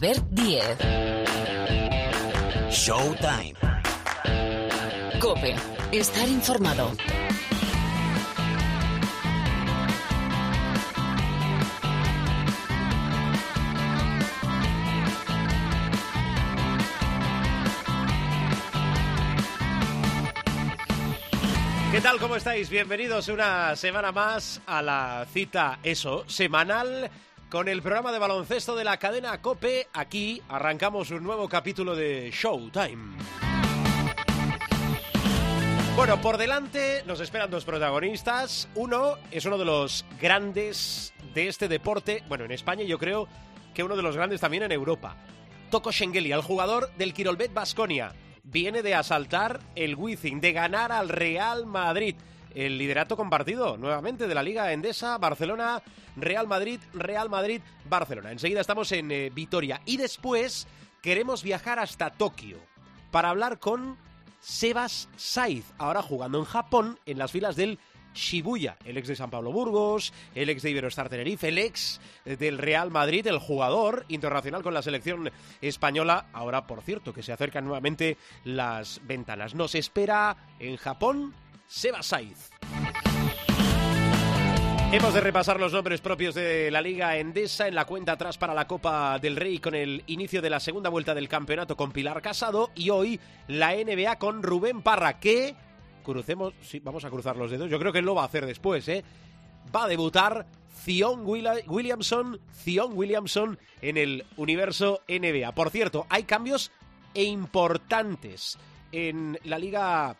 Albert Diez. Showtime. Cope. Estar informado. ¿Qué tal? ¿Cómo estáis? Bienvenidos una semana más a la cita, eso, semanal con el programa de baloncesto de la cadena Cope. Aquí arrancamos un nuevo capítulo de Showtime. Bueno, por delante nos esperan dos protagonistas. Uno es uno de los grandes de este deporte, bueno, en España yo creo que uno de los grandes también en Europa. Toko Schengeli, el jugador del Kirolbet Basconia viene de asaltar el Wizzing, de ganar al Real Madrid. El liderato compartido nuevamente de la Liga Endesa, Barcelona, Real Madrid, Real Madrid, Barcelona. Enseguida estamos en eh, Vitoria y después queremos viajar hasta Tokio para hablar con Sebas Saiz, ahora jugando en Japón en las filas del Shibuya, el ex de San Pablo Burgos, el ex de Iberostar Tenerife, el ex del Real Madrid, el jugador internacional con la selección española. Ahora, por cierto, que se acercan nuevamente las ventanas. Nos espera en Japón Seba Saiz. Hemos de repasar los nombres propios de la Liga Endesa en la cuenta atrás para la Copa del Rey con el inicio de la segunda vuelta del campeonato con Pilar Casado y hoy la NBA con Rubén Parra, que crucemos, sí, vamos a cruzar los dedos, yo creo que él lo va a hacer después, ¿eh? Va a debutar Zion Williamson, Zion Williamson en el universo NBA. Por cierto, hay cambios e importantes en la liga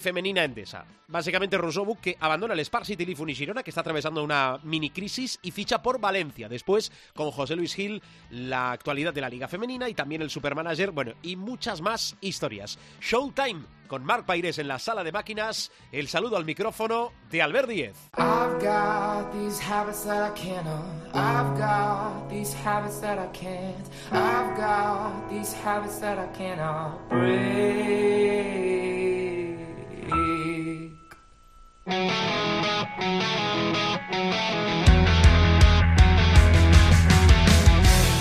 femenina endesa. Básicamente Rosobu que abandona el Spar City y Girona, que está atravesando una mini crisis y ficha por Valencia. Después, con José Luis Gil, la actualidad de la Liga Femenina y también el Supermanager, bueno, y muchas más historias. Showtime con Marc Paires en la sala de máquinas. El saludo al micrófono de Albert Díez.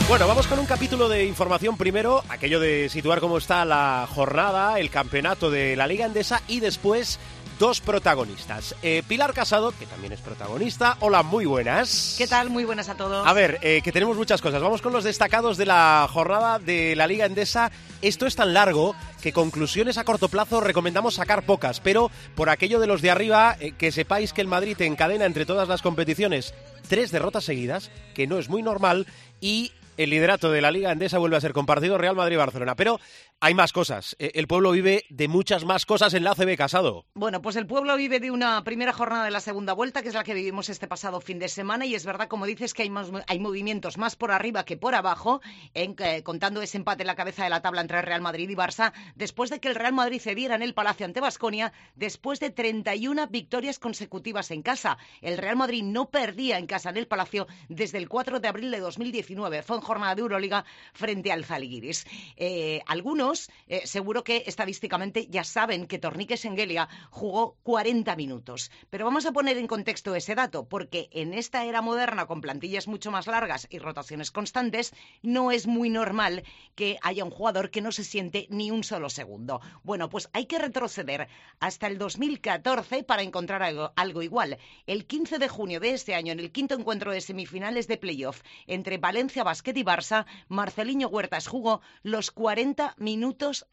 Bueno, vamos con un capítulo de información primero, aquello de situar cómo está la jornada, el campeonato de la Liga Endesa y después dos protagonistas. Eh, Pilar Casado, que también es protagonista. Hola, muy buenas. ¿Qué tal? Muy buenas a todos. A ver, eh, que tenemos muchas cosas. Vamos con los destacados de la jornada de la Liga Endesa. Esto es tan largo que conclusiones a corto plazo recomendamos sacar pocas, pero por aquello de los de arriba, eh, que sepáis que el Madrid encadena entre todas las competiciones tres derrotas seguidas, que no es muy normal, y el liderato de la Liga Endesa vuelve a ser compartido Real Madrid-Barcelona. Pero hay más cosas. E, el pueblo vive de muchas más cosas en la ACB Casado. Bueno, pues el pueblo vive de una primera jornada de la segunda vuelta, que es la que vivimos este pasado fin de semana. Y es verdad, como dices, que hay, hay movimientos más por arriba que por abajo, en, eh, contando ese empate en la cabeza de la tabla entre Real Madrid y Barça, después de que el Real Madrid cediera en el Palacio ante Basconia, después de 31 victorias consecutivas en casa. El Real Madrid no perdía en casa en el Palacio desde el 4 de abril de 2019. Fue jornada de Euroliga frente al Zalgiris. Eh, algunos eh, seguro que estadísticamente ya saben que Tornique Sengelia jugó 40 minutos. Pero vamos a poner en contexto ese dato, porque en esta era moderna, con plantillas mucho más largas y rotaciones constantes, no es muy normal que haya un jugador que no se siente ni un solo segundo. Bueno, pues hay que retroceder hasta el 2014 para encontrar algo, algo igual. El 15 de junio de este año, en el quinto encuentro de semifinales de playoff entre Valencia Basket y Barça, Marceliño Huertas jugó los 40 minutos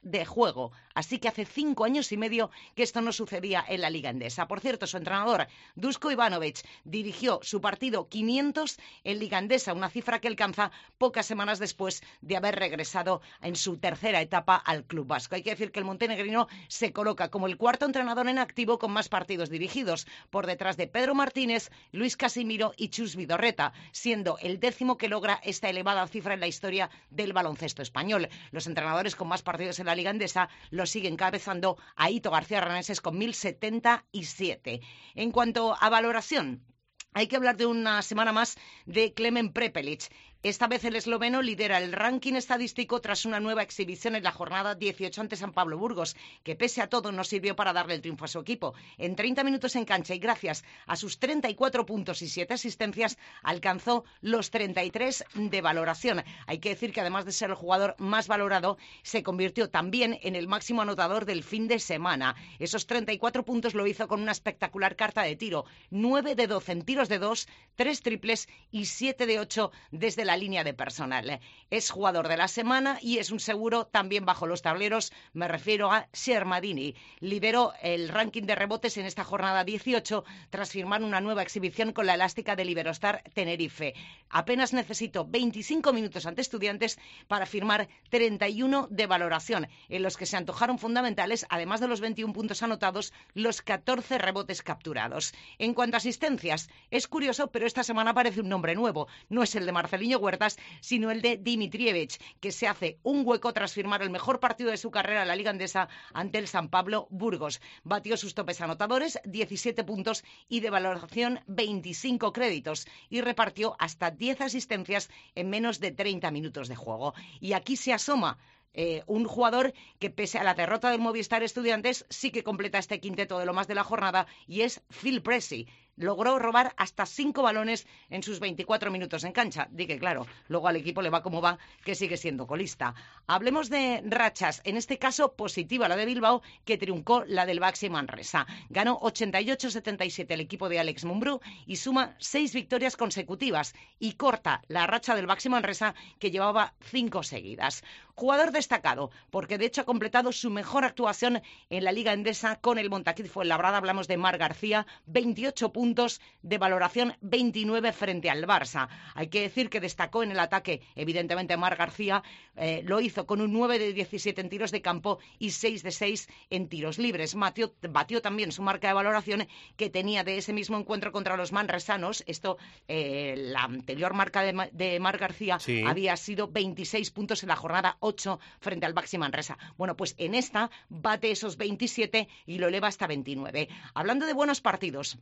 de juego. Así que hace cinco años y medio que esto no sucedía en la Liga Endesa. Por cierto, su entrenador, Dusko Ivanovic, dirigió su partido 500 en Liga Endesa, una cifra que alcanza pocas semanas después de haber regresado en su tercera etapa al club vasco. Hay que decir que el montenegrino se coloca como el cuarto entrenador en activo con más partidos dirigidos, por detrás de Pedro Martínez, Luis Casimiro y Chus Vidorreta, siendo el décimo que logra esta elevada cifra en la historia del baloncesto español. Los entrenadores con más partidos en la Liga Endesa lo siguen encabezando a Ito García Raneses con 1077. En cuanto a valoración, hay que hablar de una semana más de Clemen Prepelic. Esta vez el esloveno lidera el ranking estadístico tras una nueva exhibición en la jornada 18 ante San Pablo Burgos, que pese a todo no sirvió para darle el triunfo a su equipo. En 30 minutos en cancha y gracias a sus 34 puntos y 7 asistencias, alcanzó los 33 de valoración. Hay que decir que además de ser el jugador más valorado, se convirtió también en el máximo anotador del fin de semana. Esos 34 puntos lo hizo con una espectacular carta de tiro. 9 de 12 en tiros de 2, 3 triples y 7 de 8 desde la línea de personal. Es jugador de la semana y es un seguro también bajo los tableros. Me refiero a Shermadini. Lideró el ranking de rebotes en esta jornada 18 tras firmar una nueva exhibición con la elástica del Iberostar Tenerife. Apenas necesitó 25 minutos ante estudiantes para firmar 31 de valoración, en los que se antojaron fundamentales, además de los 21 puntos anotados, los 14 rebotes capturados. En cuanto a asistencias, es curioso, pero esta semana aparece un nombre nuevo. No es el de Marceliño Huertas, sino el de Dimitrievich, que se hace un hueco tras firmar el mejor partido de su carrera en la Liga Andesa ante el San Pablo Burgos. Batió sus topes anotadores, 17 puntos y de valoración 25 créditos y repartió hasta 10 asistencias en menos de 30 minutos de juego. Y aquí se asoma eh, un jugador que pese a la derrota del Movistar Estudiantes sí que completa este quinteto de lo más de la jornada y es Phil Pressey logró robar hasta cinco balones en sus 24 minutos en cancha. Di claro, luego al equipo le va como va, que sigue siendo colista. Hablemos de rachas, en este caso positiva la de Bilbao, que triunfó la del Baxi Manresa. Ganó 88-77 el equipo de Alex Mumbrú y suma seis victorias consecutivas y corta la racha del Baxi Manresa, que llevaba cinco seguidas. Jugador destacado, porque de hecho ha completado su mejor actuación en la Liga Endesa con el Montaquit Fuenlabrada. Hablamos de Mar García, 28 puntos de valoración, 29 frente al Barça. Hay que decir que destacó en el ataque, evidentemente, Mar García. Eh, lo hizo con un 9 de 17 en tiros de campo y 6 de 6 en tiros libres. Mateo, batió también su marca de valoración que tenía de ese mismo encuentro contra los manresanos. Esto, eh, la anterior marca de, Mar García había sido 26 puntos en la jornada 8 frente al Baxi Manresa. Bueno, pues en esta bate esos 27 y lo eleva hasta 29. Hablando de buenos partidos,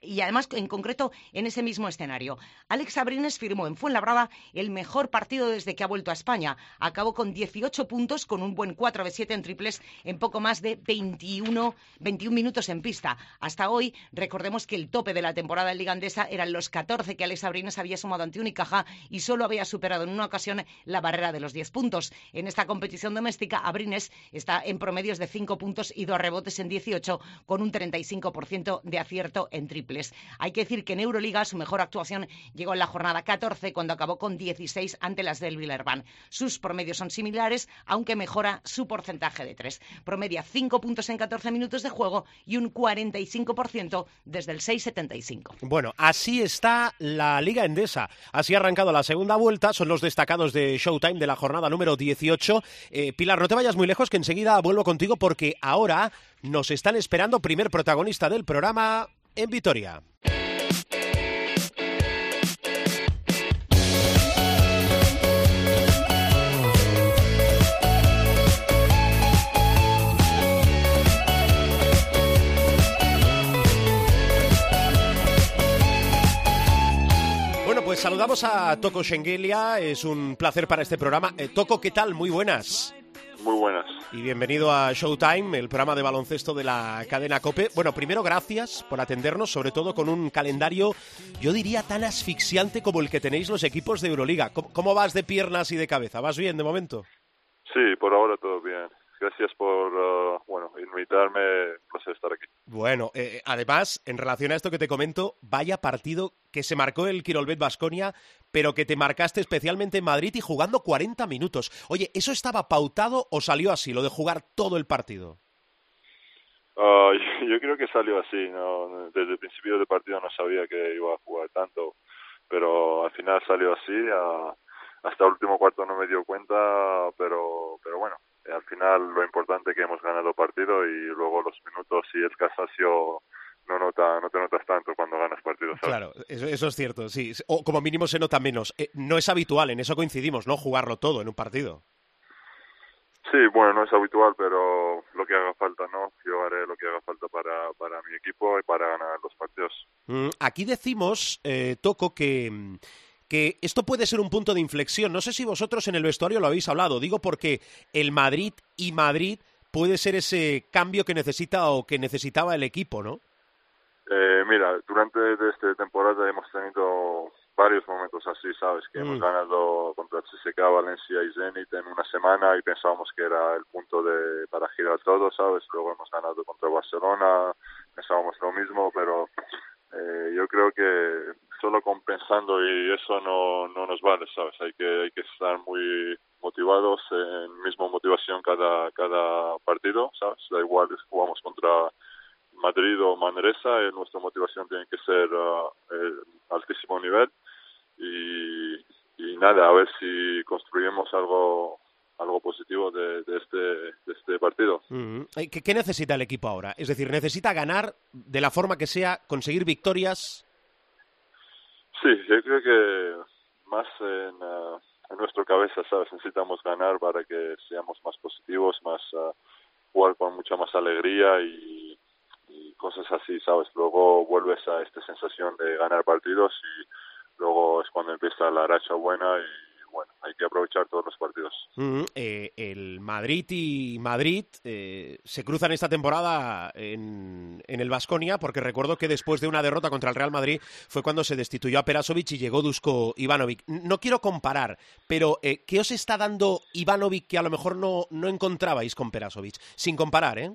y además en concreto en ese mismo escenario. Alex Abrines firmó en Fuenlabrada el mejor partido desde que ha vuelto a España. Acabó con 18 puntos, con un buen 4 de 7 en triples en poco más de 21, 21 minutos en pista. Hasta hoy, recordemos que el tope de la temporada en Liga Andesa eran los 14 que Alex Abrines había sumado ante Unicaja y solo había superado en una ocasión la barrera de los 10 puntos. En esta competición doméstica, Abrines está en promedios de 5 puntos y 2 rebotes en 18, con un 35% de acierto en triples. Hay que decir que en Euroliga su mejor actuación llegó en la jornada 14 cuando acabó con 16 ante las del Villerban. Sus promedios son similares, aunque mejora su porcentaje de 3. Promedia 5 puntos en 14 minutos de juego y un 45% desde el 6,75. Bueno, así está la Liga Endesa. Así ha arrancado la segunda vuelta. Son los destacados de Showtime de la jornada número 18. Eh, Pilar, no te vayas muy lejos, que enseguida vuelvo contigo porque ahora nos están esperando primer protagonista del programa, en Vitoria. Bueno, pues saludamos a Toco Schengelia, es un placer para este programa. Eh, Toco, ¿qué tal? Muy buenas. Muy buenas. Y bienvenido a Showtime, el programa de baloncesto de la cadena Cope. Bueno, primero gracias por atendernos, sobre todo con un calendario, yo diría, tan asfixiante como el que tenéis los equipos de Euroliga. ¿Cómo, vas de piernas y de cabeza? ¿Vas bien de momento? Sí, por ahora todo bien. Gracias por uh, bueno invitarme, pues estar aquí. Bueno, eh, además, en relación a esto que te comento, vaya partido que se marcó el Quirolbet Basconia pero que te marcaste especialmente en Madrid y jugando 40 minutos. Oye, ¿eso estaba pautado o salió así, lo de jugar todo el partido? Yo creo que salió así. ¿no? Desde el principio del partido no sabía que iba a jugar tanto, pero al final salió así. hasta el último cuarto no me dio cuenta, pero, pero bueno, al final lo importante es que hemos ganado partido y luego los minutos y el cansancio no nota, no te notas tanto cuando ganas partidos. Claro, eso, es cierto, sí. O como mínimo se nota menos. Eh, no es habitual, en eso coincidimos, ¿no? Jugarlo todo en un partido. Sí, bueno, no es habitual, pero lo que haga falta, ¿no? Yo haré lo que haga falta para, para mi equipo y para ganar los partidos. Mm, aquí decimos, eh, Toco, que que esto puede ser un punto de inflexión. No sé si vosotros en el vestuario lo habéis hablado, digo porque el Madrid y Madrid puede ser ese cambio que necesita o que necesitaba el equipo, ¿no? Eh, mira, durante esta temporada hemos tenido varios momentos así, ¿sabes? Que hemos mm. ganado contra CSK, Valencia y Zenit en una semana y pensábamos que era el punto de para girar todo, ¿sabes? Luego hemos ganado contra Barcelona, pensábamos lo mismo, pero eh, yo creo que solo compensando y eso no, no nos vale, ¿sabes? Hay que, hay que estar muy motivados, en misma motivación cada, cada partido, ¿sabes? Da igual si jugamos contra Madrid o Manresa, eh, nuestra motivación tiene que ser uh, el altísimo nivel y, y nada, a ver si construimos algo algo positivo de, de, este, de este partido. ¿Qué, ¿Qué, necesita el equipo ahora? Es decir, ¿necesita ganar de la forma que sea, conseguir victorias? Sí, yo creo que más en, uh, nuestra cabeza, ¿sabes? Necesitamos ganar para que seamos más positivos, más uh, jugar con mucha más alegría y, y cosas así, ¿sabes? Luego vuelves a esta sensación de ganar partidos y luego es cuando empieza la racha buena y bueno, hay que aprovechar todos los partidos. eh, el Madrid y Madrid eh, se cruzan esta temporada en, en el Vasconia, porque recuerdo que después de una derrota contra el Real Madrid fue cuando se destituyó a Perasovic y llegó Dusko Ivanovic. No quiero comparar, pero eh, ¿qué os está dando Ivanovic que a lo mejor no, no encontrabais con Perasovic? Sin comparar, ¿eh?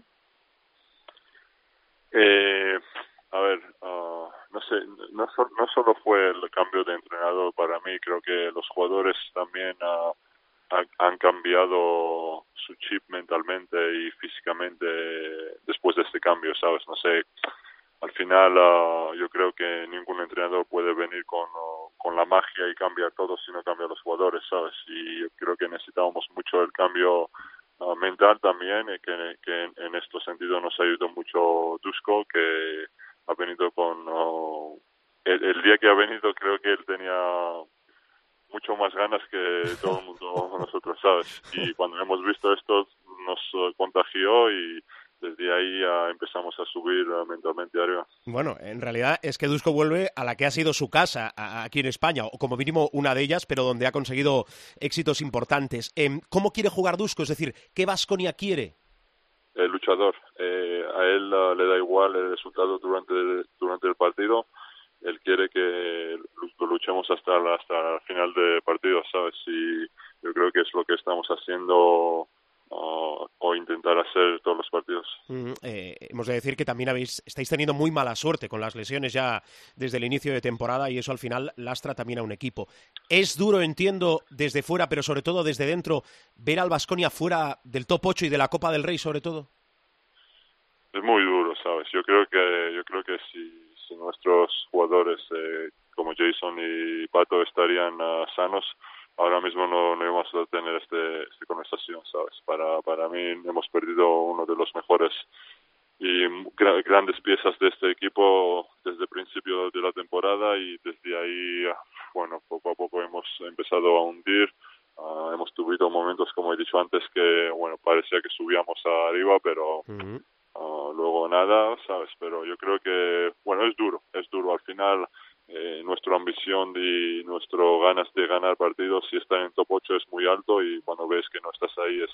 Eh, a ver, no sé, no, solo fue el cambio de entrenador para mí, creo que los jugadores también uh, han, cambiado su chip mentalmente y físicamente después de este cambio, ¿sabes? No sé, al final uh, yo creo que ningún entrenador puede venir con, con la magia y cambiar todo si no cambia los jugadores, ¿sabes? Y yo creo que necesitábamos mucho el cambio uh, mental también, y que, que en, en este sentido nos ayudó mucho Dusko, que ha venido con... El, el, día que ha venido creo que él tenía mucho más ganas que todo el mundo nosotros, ¿sabes? Y cuando hemos visto esto nos contagió y desde ahí ya empezamos a subir mentalmente arriba. Bueno, en realidad es que Dusko vuelve a la que ha sido su casa aquí en España, o como mínimo una de ellas, pero donde ha conseguido éxitos importantes. Eh, ¿Cómo quiere jugar Dusko? Es decir, ¿qué Vasconia quiere? El luchador. Eh, a él uh, le da igual el resultado durante, durante el partido. Él quiere que luchemos hasta, hasta el final de partido, ¿sabes? Y yo creo que es lo que estamos haciendo o, o, intentar hacer todos los partidos. Mm, eh, hemos de decir que también habéis, estáis teniendo muy mala suerte con las lesiones ya desde el inicio de temporada y eso al final lastra también a un equipo. Es duro, entiendo, desde fuera, pero sobre todo desde dentro, ver al Vasconia fuera del top 8 y de la Copa del Rey, sobre todo. Es muy duro, ¿sabes? Yo creo que, yo creo que si, si nuestros jugadores eh, como Jason y Pato estarían uh, sanos, ahora mismo no, no íbamos a tener este, esta conversación, ¿sabes? Para, para mí hemos perdido uno de los mejores y gra grandes piezas de este equipo desde el principio de la temporada y desde ahí, bueno, poco a poco hemos empezado a hundir. Uh, hemos tenido momentos, como he dicho antes, que, bueno, parecía que subíamos arriba, pero uh -huh. uh, luego nada, ¿sabes? Pero yo creo que, bueno, es duro, es duro. Al final, eh, nuestra ambición y nuestro ganas de ganar partidos si está en top 8 es muy alto y cuando ves que no estás ahí es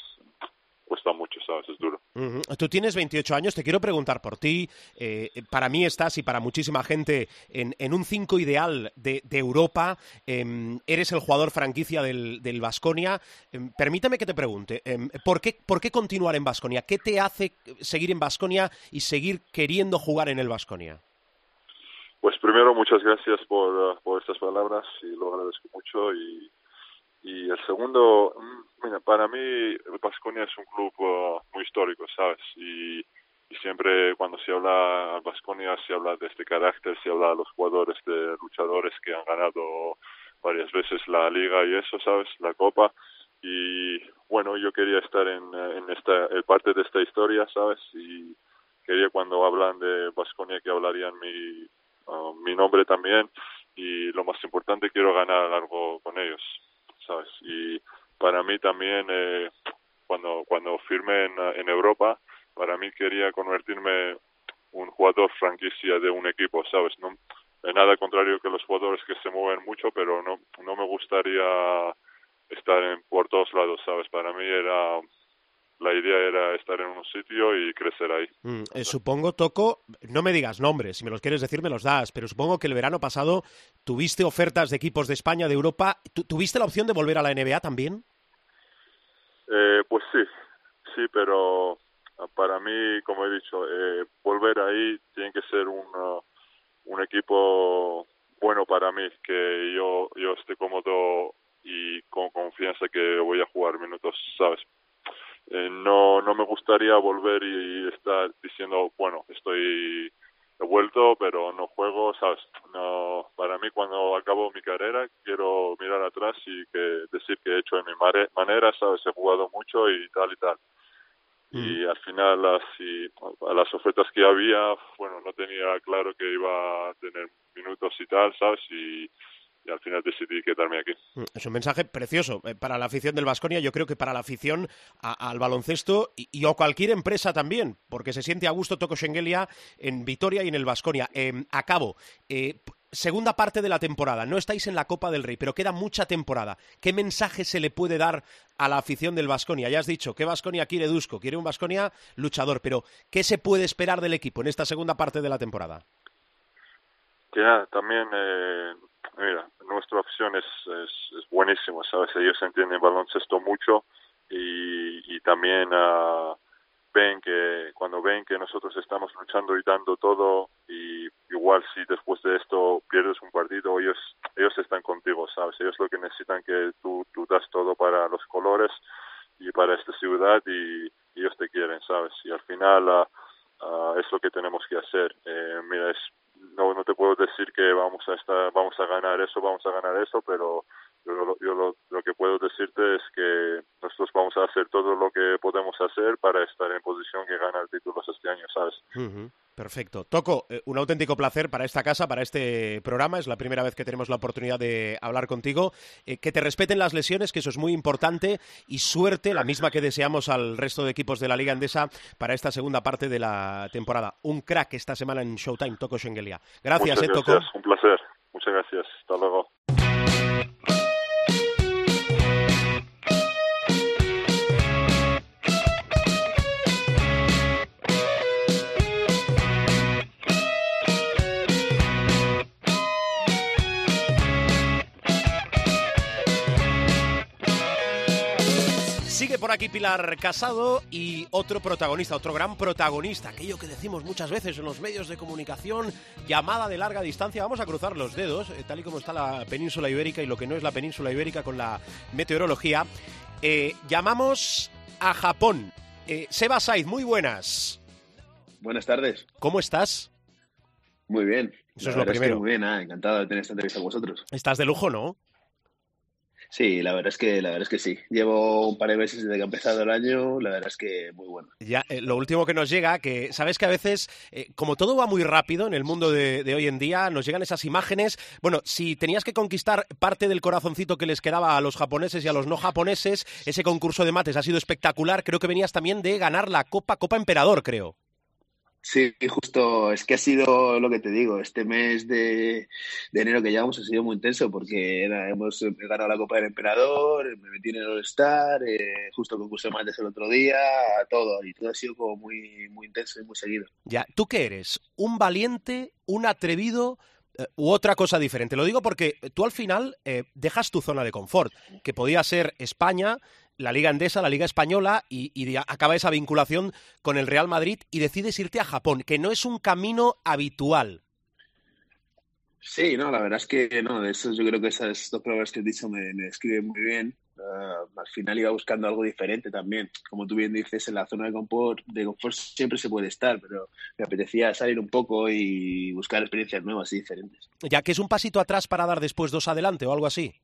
cuesta mucho, ¿sabes? Es duro. Uh. Tú tienes 28 años, te quiero preguntar por ti. Eh, para mí estás, y para muchísima gente, en, en un 5 ideal de, de Europa. Eh, eres el jugador franquicia del, del Vasconia. Eh, permítame que te pregunte, ¿por qué, ¿por qué continuar en Vasconia? ¿Qué te hace seguir en Vasconia y seguir queriendo jugar en el Vasconia? Pues primero, muchas gracias por, uh, por estas palabras y lo agradezco mucho. Y, y el segundo, mira, para mí Vasconia es un club uh, muy histórico, ¿sabes? Y, siempre cuando se habla Vasconia se habla de este carácter, se habla de los jugadores, de luchadores que han ganado varias veces la liga y eso, ¿sabes? La copa. Y bueno, yo quería estar en, en esta en parte de esta historia, ¿sabes? Y quería cuando hablan de Vasconia que hablarían mi mi nombre también y lo más importante quiero ganar algo con ellos sabes y para mí también eh, cuando cuando firme en, en Europa para mí quería convertirme un jugador franquicia de un equipo sabes no nada contrario que los jugadores que se mueven mucho, pero no, no me gustaría estar en, por todos lados, ¿sabes? Para mí era la idea era estar en un sitio y crecer ahí. Mm, eh, supongo, Toco, no me digas nombres, si me los quieres decir me los das, pero supongo que el verano pasado tuviste ofertas de equipos de España, de Europa. ¿Tuviste la opción de volver a la NBA también? Eh, pues sí, sí, pero para mí, como he dicho, eh, volver ahí tiene que ser un, uh, un equipo bueno para mí, que yo, yo esté cómodo y con confianza que voy a jugar minutos, ¿sabes? Eh, no, no me gustaría volver y, estar diciendo, bueno, estoy he vuelto, pero no juego, ¿sabes? No, para mí cuando acabo mi carrera quiero mirar atrás y que decir que he hecho de mi manera, ¿sabes? He jugado mucho y tal y tal. Y mm. al final las, a las ofertas que había, bueno, no tenía claro que iba a tener minutos y tal, ¿sabes? Y, y al final decidí quedarme aquí. Mm, es un mensaje precioso eh, para la afición del Vasconia, yo creo que para la afición al baloncesto y, a cualquier empresa también, porque se siente a gusto Toco Schengelia en Vitoria y en el Vasconia. Eh, acabo. Eh, segunda parte de la temporada, no estáis en la Copa del Rey, pero queda mucha temporada. ¿Qué mensaje se le puede dar a la afición del Vasconia? Ya has dicho, ¿qué Vasconia quiere Dusko? Quiere un Vasconia luchador, pero ¿qué se puede esperar del equipo en esta segunda parte de la temporada? Ya, también eh, mira, nuestra opción es, es, es buenísima, ¿sabes? Ellos entienden baloncesto mucho y, y también uh, ven que cuando ven que nosotros estamos luchando y dando todo y igual si después de esto pierdes un partido ellos ellos están contigo sabes ellos lo que necesitan que tú tú das todo para los colores y para esta ciudad y, ellos te quieren sabes y al final uh, es lo que tenemos que hacer. Eh, mira es no, no te puedo decir que vamos a estar, vamos a ganar eso, vamos a ganar eso, pero yo, yo lo, que puedo decirte es que nosotros vamos a hacer todo lo que podemos hacer para estar en posición que gana el título este año, ¿sabes? Perfecto. Toco, eh, un auténtico placer para esta casa, para este programa. Es la primera vez que tenemos la oportunidad de hablar contigo. Eh, que te respeten las lesiones, que eso es muy importante. Y suerte, la misma que deseamos al resto de equipos de la Liga Endesa para esta segunda parte de la temporada. Un crack esta semana en Showtime, Toco Schengelia. Gracias, eh, Toco. Un placer. Muchas gracias. Hasta luego. Sigue por aquí Pilar Casado y otro protagonista, otro gran protagonista, aquello que decimos muchas veces en los medios de comunicación, llamada de larga distancia. Vamos a cruzar los dedos, eh, tal y como está la península ibérica y lo que no es la península ibérica con la meteorología. Eh, llamamos a Japón. Eh, Seba Saiz, muy buenas. Buenas tardes. ¿Cómo estás? Muy bien. Eso es lo primero. muy bien, encantado de tener esta entrevista con vosotros. Estás de lujo, ¿no? Sí, la verdad es que la verdad es que sí. Llevo un par de meses desde que ha empezado el año, la verdad es que muy bueno. Ya, eh, lo último que nos llega, que sabes que a veces, eh, como todo va muy rápido en el mundo de, hoy en día, nos llegan esas imágenes. Bueno, si tenías que conquistar parte del corazoncito que les quedaba a los japoneses y a los no japoneses, ese concurso de mates ha sido espectacular. Creo que venías también de ganar la Copa Copa Emperador, creo. Sí, justo, es que ha sido lo que te digo, este mes de, enero que llevamos ha sido muy intenso porque hemos ganado la Copa del Emperador, me metí en el All-Star, eh, justo concurso de mates el otro día, todo, y todo ha sido como muy, muy intenso y muy seguido. Ya, ¿tú qué eres? ¿Un valiente, un atrevido eh, u otra cosa diferente? Lo digo porque tú al final eh, dejas tu zona de confort, que podía ser España, la Liga Endesa, la Liga Española y, acaba esa vinculación con el Real Madrid y decides irte a Japón, que no es un camino habitual. Sí, no, la verdad es que no, de eso yo creo que esas dos palabras que he dicho me, describen muy bien. Ah, al final iba buscando algo diferente también. Como tú bien dices, en la zona de confort, de confort siempre se puede estar, pero me apetecía salir un poco y buscar experiencias nuevas y diferentes. Ya que es un pasito atrás para dar después dos adelante o algo así.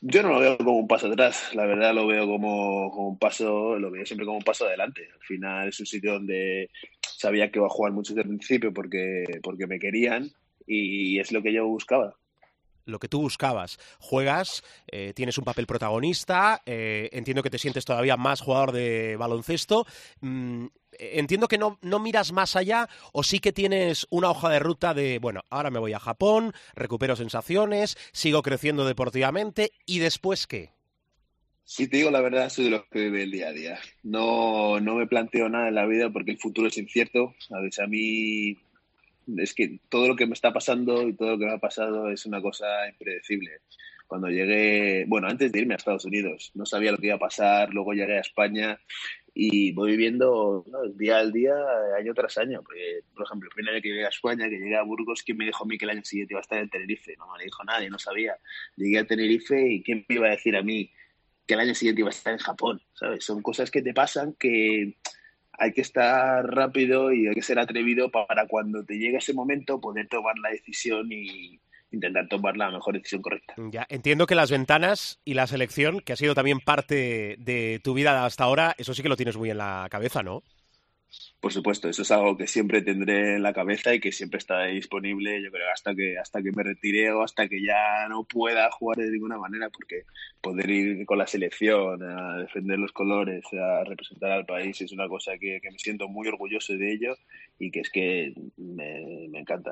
Yo no lo veo como un paso atrás, la verdad lo veo como, un paso, lo veo siempre como un paso adelante. Al final es un sitio donde sabía que iba a jugar mucho desde el principio porque, porque me querían y es lo que yo buscaba. Lo que tú buscabas. Juegas, eh, tienes un papel protagonista, eh, entiendo que te sientes todavía más jugador de baloncesto. Mm, entiendo que no, no miras más allá o sí que tienes una hoja de ruta de, bueno, ahora me voy a Japón, recupero sensaciones, sigo creciendo deportivamente y después qué. Si te digo la verdad, soy de los que vive el día a día. No, no me planteo nada en la vida porque el futuro es incierto. A veces a mí es que todo lo que me está pasando y todo lo que me ha pasado es una cosa impredecible. Cuando llegué, bueno, antes de irme a Estados Unidos, no sabía lo que iba a pasar, luego llegué a España y voy viviendo día al día, año tras año. Porque, por ejemplo, el primer año que llegué a España, que llegué a Burgos, ¿quién me dijo a mí que el año siguiente iba a estar en Tenerife? No me dijo nadie, no sabía. Llegué a Tenerife y ¿quién me iba a decir a mí que el año siguiente iba a estar en Japón? ¿Sabes? Son cosas que te pasan que hay que estar rápido y hay que ser atrevido para cuando te llegue ese momento poder tomar la decisión y, intentar tomar la mejor decisión correcta. Ya, entiendo que las ventanas y la selección, que ha sido también parte de tu vida hasta ahora, eso sí que lo tienes muy en la cabeza, ¿no? Por supuesto, eso es algo que siempre tendré en la cabeza y que siempre está disponible, yo creo, hasta que, hasta que me retire o hasta que ya no pueda jugar de ninguna manera, porque poder ir con la selección a defender los colores, a representar al país, es una cosa que, me siento muy orgulloso de ello y que es que me, encanta,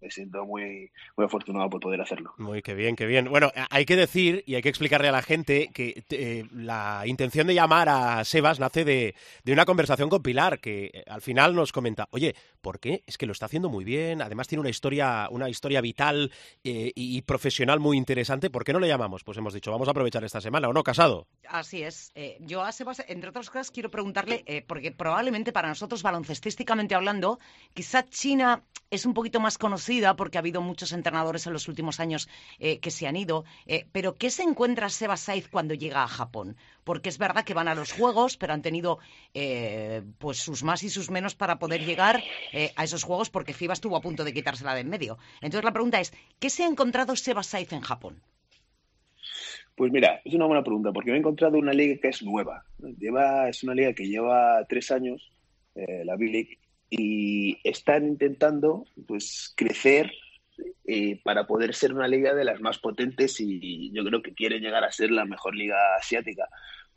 me siento muy, muy afortunado por poder hacerlo. Muy que bien, qué bien. Bueno, hay que decir y hay que explicarle a la gente que eh, la intención de llamar a Sebas nace de, de una conversación con Pilar, que eh, al final nos comenta, oye, ¿por qué? Es que lo está haciendo muy bien, además tiene una historia, una historia vital eh, y profesional muy interesante, ¿por qué no le llamamos? Pues hemos dicho, vamos a aprovechar esta semana, ¿o no, Casado? Así es. Eh, yo a Sebas, entre otras cosas, quiero preguntarle, porque probablemente para nosotros, baloncestísticamente hablando, quizá China es un poquito más conocida porque ha habido muchos entrenadores en los últimos años que se han ido, pero ¿qué se encuentra Sebas Saiz cuando llega a Japón? Porque es verdad que van a los Juegos, pero han tenido pues sus más y sus menos para poder llegar eh, a esos juegos porque FIBA estuvo a punto de quitársela de en medio. Entonces la pregunta es, ¿qué se ha encontrado Seba Saiz en Japón? Pues mira, es una buena pregunta, porque me he encontrado una liga que es nueva. Lleva, es una liga que lleva tres años, eh, la B-League, y están intentando pues crecer eh, para poder ser una liga de las más potentes y yo creo que quieren llegar a ser la mejor liga asiática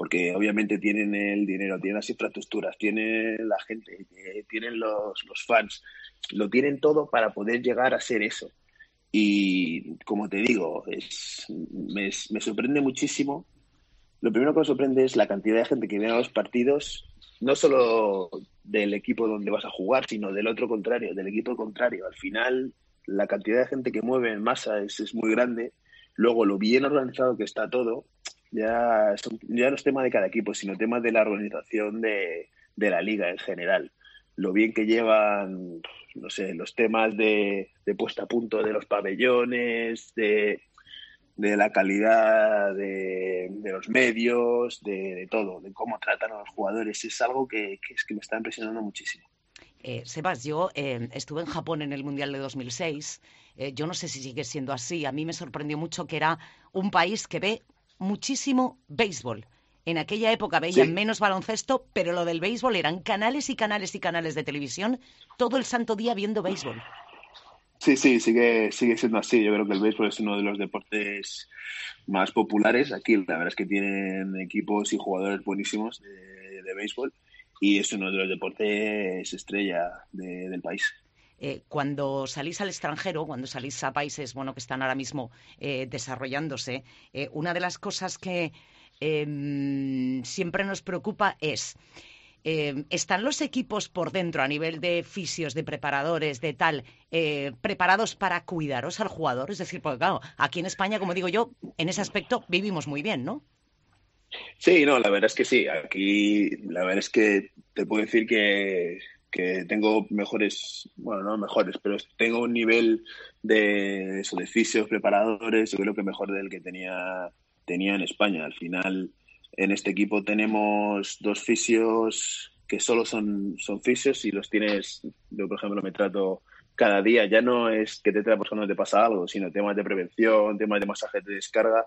porque obviamente tienen el dinero, tienen las infraestructuras, tienen la gente, eh, tienen los, los fans, lo tienen todo para poder llegar a ser eso. Y como te digo, es, me, me, sorprende muchísimo. Lo primero que me sorprende es la cantidad de gente que viene a los partidos, no solo del equipo donde vas a jugar, sino del otro contrario, del equipo contrario. Al final, la cantidad de gente que mueve en masa es, es muy grande. Luego, lo bien organizado que está todo, ya, ya no es tema de cada equipo, sino tema de la organización de, la liga en general. Lo bien que llevan, no sé, los temas de, puesta a punto de los pabellones, de, la calidad de, los medios, de, todo, de cómo tratan a los jugadores. Es algo que, que me está impresionando muchísimo. Eh, Sebas, yo eh, estuve en Japón en el Mundial de 2006. Eh, yo no sé si sigue siendo así. A mí me sorprendió mucho que era un país que ve muchísimo béisbol. En aquella época veían menos baloncesto, pero lo del béisbol eran canales y canales y canales de televisión todo el santo día viendo béisbol. Sí, sí, sigue, sigue siendo así. Yo creo que el béisbol es uno de los deportes más populares. Aquí la verdad es que tienen equipos y jugadores buenísimos de, béisbol y es uno de los deportes estrella del país. Eh, cuando salís al extranjero, cuando salís a países bueno, que están ahora mismo eh, desarrollándose, eh, una de las cosas que em, siempre nos preocupa es... Em, ¿Están los equipos por dentro a nivel de fisios, de preparadores, de tal, preparados para cuidaros al jugador? Es decir, porque claro, aquí en España, como digo yo, en ese aspecto vivimos muy bien, ¿no? Sí, no, la verdad es que sí. Aquí la verdad es que te puedo decir que que tengo mejores, bueno, no mejores, pero tengo un nivel de eso, fisios, preparadores, yo creo que mejor del que tenía, tenía en España. Al final, en este equipo tenemos dos fisios que solo son, son fisios y los tienes, yo por ejemplo me trato cada día, ya no es que te tratas cuando te pasa algo, sino temas de prevención, temas de masaje de descarga,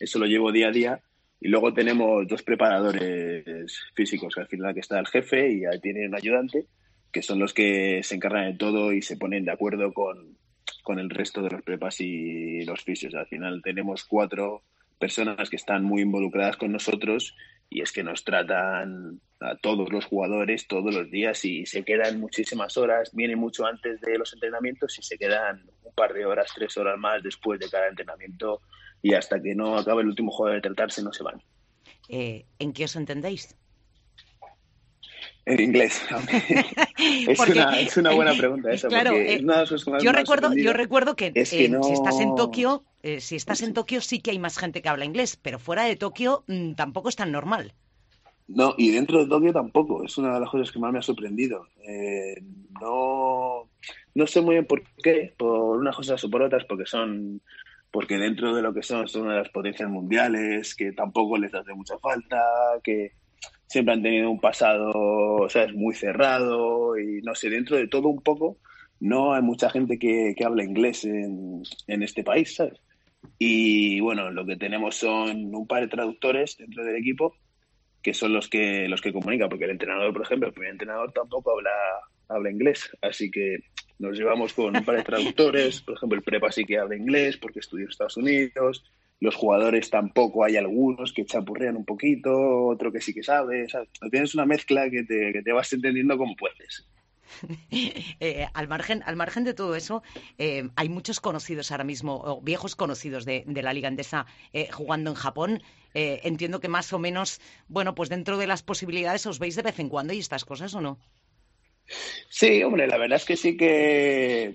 eso lo llevo día a día. Y luego tenemos dos preparadores físicos, que al final que está el jefe y ahí tiene un ayudante que son los que se encargan de todo y se ponen de acuerdo con, con el resto de los prepas y los fisios. Al final tenemos cuatro personas que están muy involucradas con nosotros y es que nos tratan a todos los jugadores todos los días y se quedan muchísimas horas, vienen mucho antes de los entrenamientos y se quedan un par de horas, tres horas más después de cada entrenamiento y hasta que no acabe el último juego de tratarse no se van. Eh, ¿En qué os entendéis? En inglés. es, una, es, una, buena pregunta esa. Claro, eh, yo recuerdo, yo recuerdo que, eh, si estás en Tokio, eh, si estás en Tokio sí que hay más gente que habla inglés, pero fuera de Tokio mmm, tampoco es tan normal. No, y dentro de Tokio tampoco. Es una de las cosas que más me ha sorprendido. Eh, no, no sé muy bien por qué, por unas cosas o por otras, porque son porque dentro de lo que son, son una de las potencias mundiales, que tampoco les hace mucha falta, que siempre han tenido un pasado, ¿sabes?, muy cerrado y no sé, dentro de todo un poco, no hay mucha gente que, que habla inglés en, en, este país. Y bueno, lo que tenemos son un par de traductores dentro del equipo que son los que los que comunican, porque el entrenador, por ejemplo, el primer entrenador tampoco habla, habla inglés, así que nos llevamos con un par de traductores, por ejemplo, el prepa sí que habla inglés porque estudió en Estados Unidos, los jugadores tampoco hay algunos que chapurrean un poquito, otro que sí que sabe. Sea, tienes una mezcla que te, que te vas entendiendo como puedes. eh, al, margen, al margen de todo eso, eh, hay muchos conocidos ahora mismo, o viejos conocidos de, de la Liga Endesa eh, jugando en Japón. Eh, entiendo que más o menos, bueno, pues dentro de las posibilidades os veis de vez en cuando y estas cosas, ¿o no? Sí, hombre, la verdad es que sí que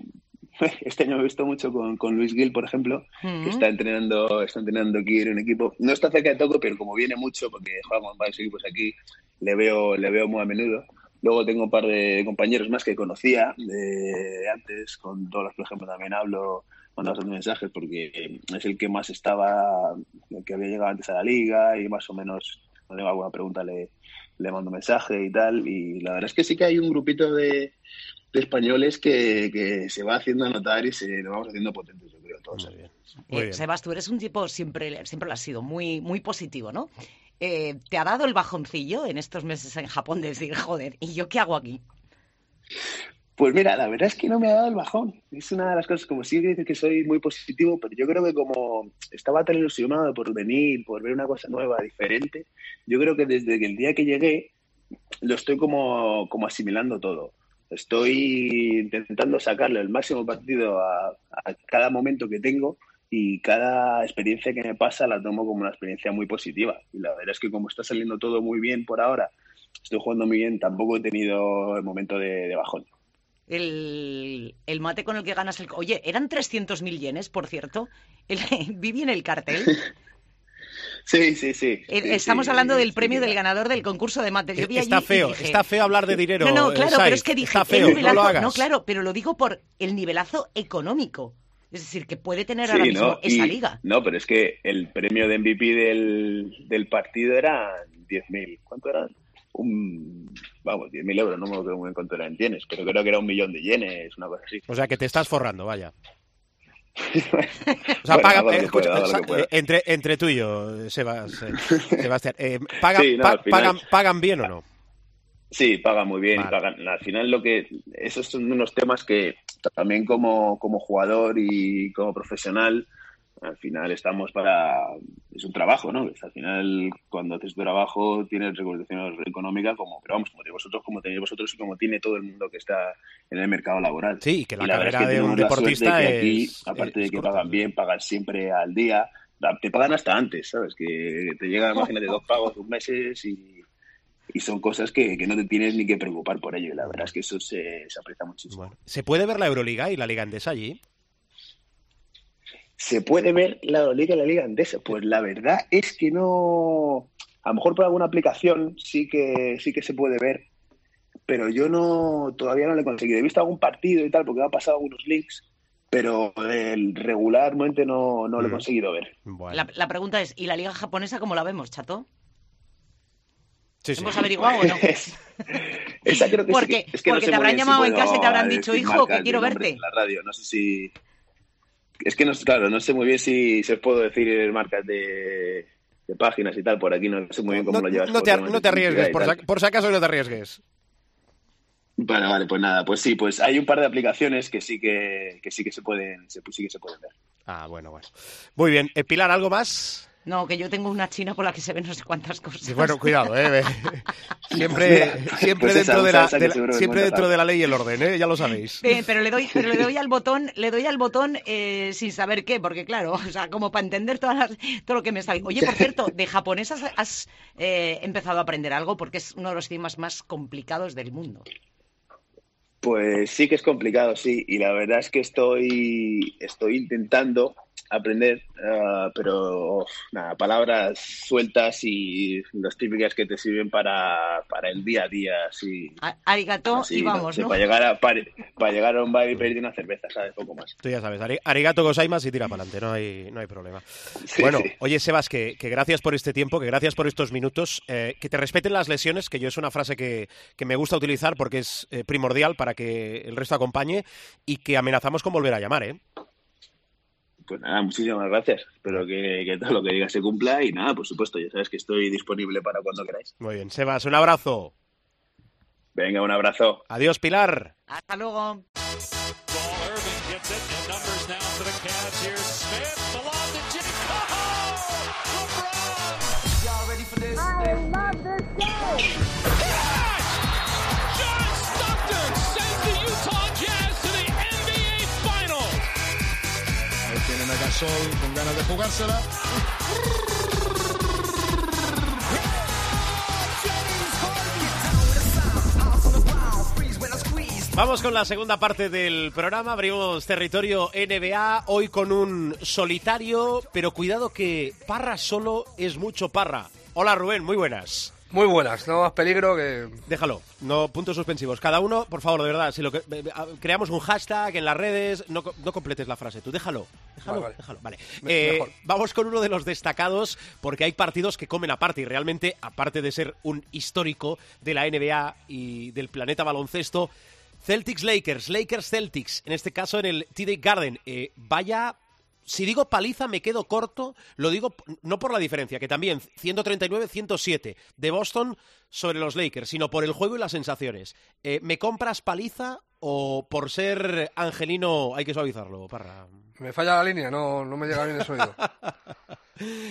este año he visto mucho con, con Luis Gil, por ejemplo, que está entrenando, está entrenando aquí en un equipo. No está cerca de Toco, pero como viene mucho, porque juega con varios equipos aquí, le veo, le veo muy a menudo. Luego tengo un par de compañeros más que conocía de antes, con todos los, por ejemplo, también hablo, mando mensajes porque es el que más estaba, el que había llegado antes a la liga y más o menos, cuando tengo alguna pregunta le, le mando mensaje y tal. Y la verdad es que sí que hay un grupito de, de españoles que, que, se va haciendo notar y se lo vamos haciendo potentes, yo creo, todos. Muy bien. Muy eh, Sebas, tú eres un tipo, siempre, siempre lo has sido, muy, muy positivo, ¿no? Eh, ¿Te ha dado el bajoncillo en estos meses en Japón de decir, joder, ¿y yo qué hago aquí? Pues mira, la verdad es que no me ha dado el bajón. Es una de las cosas, como sí dice que soy muy positivo, pero yo creo que como estaba tan ilusionado por venir, por ver una cosa nueva, diferente, yo creo que desde el día que llegué lo estoy como, como asimilando todo. Estoy intentando sacarle el máximo partido a, cada momento que tengo y cada experiencia que me pasa la tomo como una experiencia muy positiva. Y la verdad es que como está saliendo todo muy bien por ahora, estoy jugando muy bien, tampoco he tenido el momento de bajón. El, el, mate con el que ganas el... Oye, eran 300.000 yenes, por cierto. El, viví en el cartel. Sí, sí, sí. Estamos sí, hablando sí, del premio sí, del ganador del concurso de mate. Yo vi está allí feo, dije- está feo hablar de dinero. No, no, eh, claro, Saiz. pero es que dije, Está feo, no nivelazo. lo hagas. No, claro, pero lo digo por el nivelazo económico. Es decir, que puede tener Sí, ahora mismo ¿no? esa Y- liga. No, pero es que el premio de MVP del, del partido eran 10.000. ¿Cuánto eran? Un, vamos, 10.000 euros, no me acuerdo muy bien cuánto eran en yenes, pero creo que era un millón de yenes, una cosa así. O sea, que te estás forrando, vaya. O sea, Bueno, paga, eh, escucha, pueda, eh, entre, entre tú y yo, Sebas, eh, Sebastián, ¿paga- Sí, no, pa- al final- pagan, ¿pagan bien o no? Sí, pagan muy bien. Vale. Pagan. Al final, lo que esos son unos temas que también como, como jugador y como profesional, al final estamos para. Es un trabajo, ¿no? Al final, cuando haces tu trabajo, tienes reconocimiento económica, como, pero vamos, como tenéis vosotros, como tenéis vosotros y como tiene todo el mundo que está en el mercado laboral. Sí, que la Y la verdad carrera es que de un deportista que aquí, es. aparte de que corta. pagan bien, pagan siempre al día. Te pagan hasta antes, ¿sabes? Que te llegan, imagínate, dos pagos, dos meses y, y son cosas que, que no te tienes ni que preocupar por ello. Y la verdad es que eso se, se aprecia muchísimo. Bueno, ¿Se puede ver la Euroliga y la Liga Endesa allí? ¿Se puede ver la Liga y la Liga Andesa? Pues la verdad es que no. A lo mejor por alguna aplicación sí que sí que se puede ver, pero yo no todavía no lo he conseguido. He visto algún partido y tal, porque me han pasado algunos links, pero el regularmente no, no lo he Mm. conseguido ver. Bueno, La, la pregunta es, ¿y la liga japonesa cómo la vemos, chato? sí, sí. ¿Hemos averiguado o no? Esa creo que sí Porque- que- es que porque te habrán llamado en casa y te habrán dicho, "Hijo, que quiero verte". en la radio. No sé si. Es que no, claro, no sé muy bien si, si os puedo decir marcas de, de páginas y tal. Por aquí no sé muy bien cómo no, lo llevas. no te, no arriesgues, por, si, por si acaso no te arriesgues. Vale, vale, pues nada, pues sí, pues hay un par de aplicaciones que sí que, que sí que se pueden, se, sí que se pueden ver. Ah, bueno, bueno. Muy bien. Eh, Pilar, ¿algo más? No, que yo tengo una china por la que se ven no sé cuántas cosas. Sí, bueno, cuidado, ¿eh? siempre siempre Pues esa, dentro, de la, de siempre dentro de la ley y el orden, ¿eh? Ya lo sabéis. Eh, pero le doy, pero le doy al botón, le doy al botón eh, sin saber qué, porque claro, o sea, como para entender todas las- todo lo que me está. Oye, por cierto, de japonés has, has, eh, empezado a aprender algo porque es uno de los idiomas más complicados del mundo. Pues sí que es complicado, sí, y la verdad es que estoy, estoy intentando aprender, ah, pero uf, nada, palabras sueltas y las típicas que te sirven para, para el día a día, así. Arigato así, y vamos, sé, ¿no? Para llegar a, para, para llegar a un bar y pedirte una cerveza, ¿sabes? Poco más. Tú ya sabes, ari- arigato gozaimasu y tira para adelante, no hay, no hay problema. Sí, bueno, sí. oye, Sebas, que, que gracias por este tiempo, que gracias por estos minutos, eh, que te respeten las lesiones, que yo es una frase que, que me gusta utilizar porque es eh, primordial para que el resto acompañe y que amenazamos con volver a llamar, ¿eh? Pues nada, muchísimas gracias. Espero que, que todo lo que diga se cumpla y nada, por supuesto, ya sabes que estoy disponible para cuando queráis. Muy bien, Sebas, un abrazo. Venga, un abrazo. Adiós, Pilar. Hasta luego. Con ganas de jugársela. Vamos con la segunda parte del programa. Abrimos territorio NBA hoy con un solitario, pero cuidado que Parra solo es mucho Parra. Hola Rubén, muy buenas. Muy buenas, no más peligro que... Déjalo, no puntos suspensivos. Cada uno, por favor, de verdad, si lo que, creamos un hashtag en las redes, no, no completes la frase, tú déjalo. Déjalo, Vale, vale. déjalo. Vale. Me- Eh, mejor. vamos con uno de los destacados, porque hay partidos que comen aparte y realmente, aparte de ser un histórico de la NBA y del planeta baloncesto, Celtics Lakers, Lakers Celtics, en este caso en el TD Garden. Eh, vaya, si digo paliza me quedo corto, lo digo no por la diferencia, que también 139-107 de Boston sobre los Lakers, sino por el juego y las sensaciones. Eh, ¿Me compras paliza o por ser angelino hay que suavizarlo, Parra? Me falla la línea, no, no me llega bien el sonido.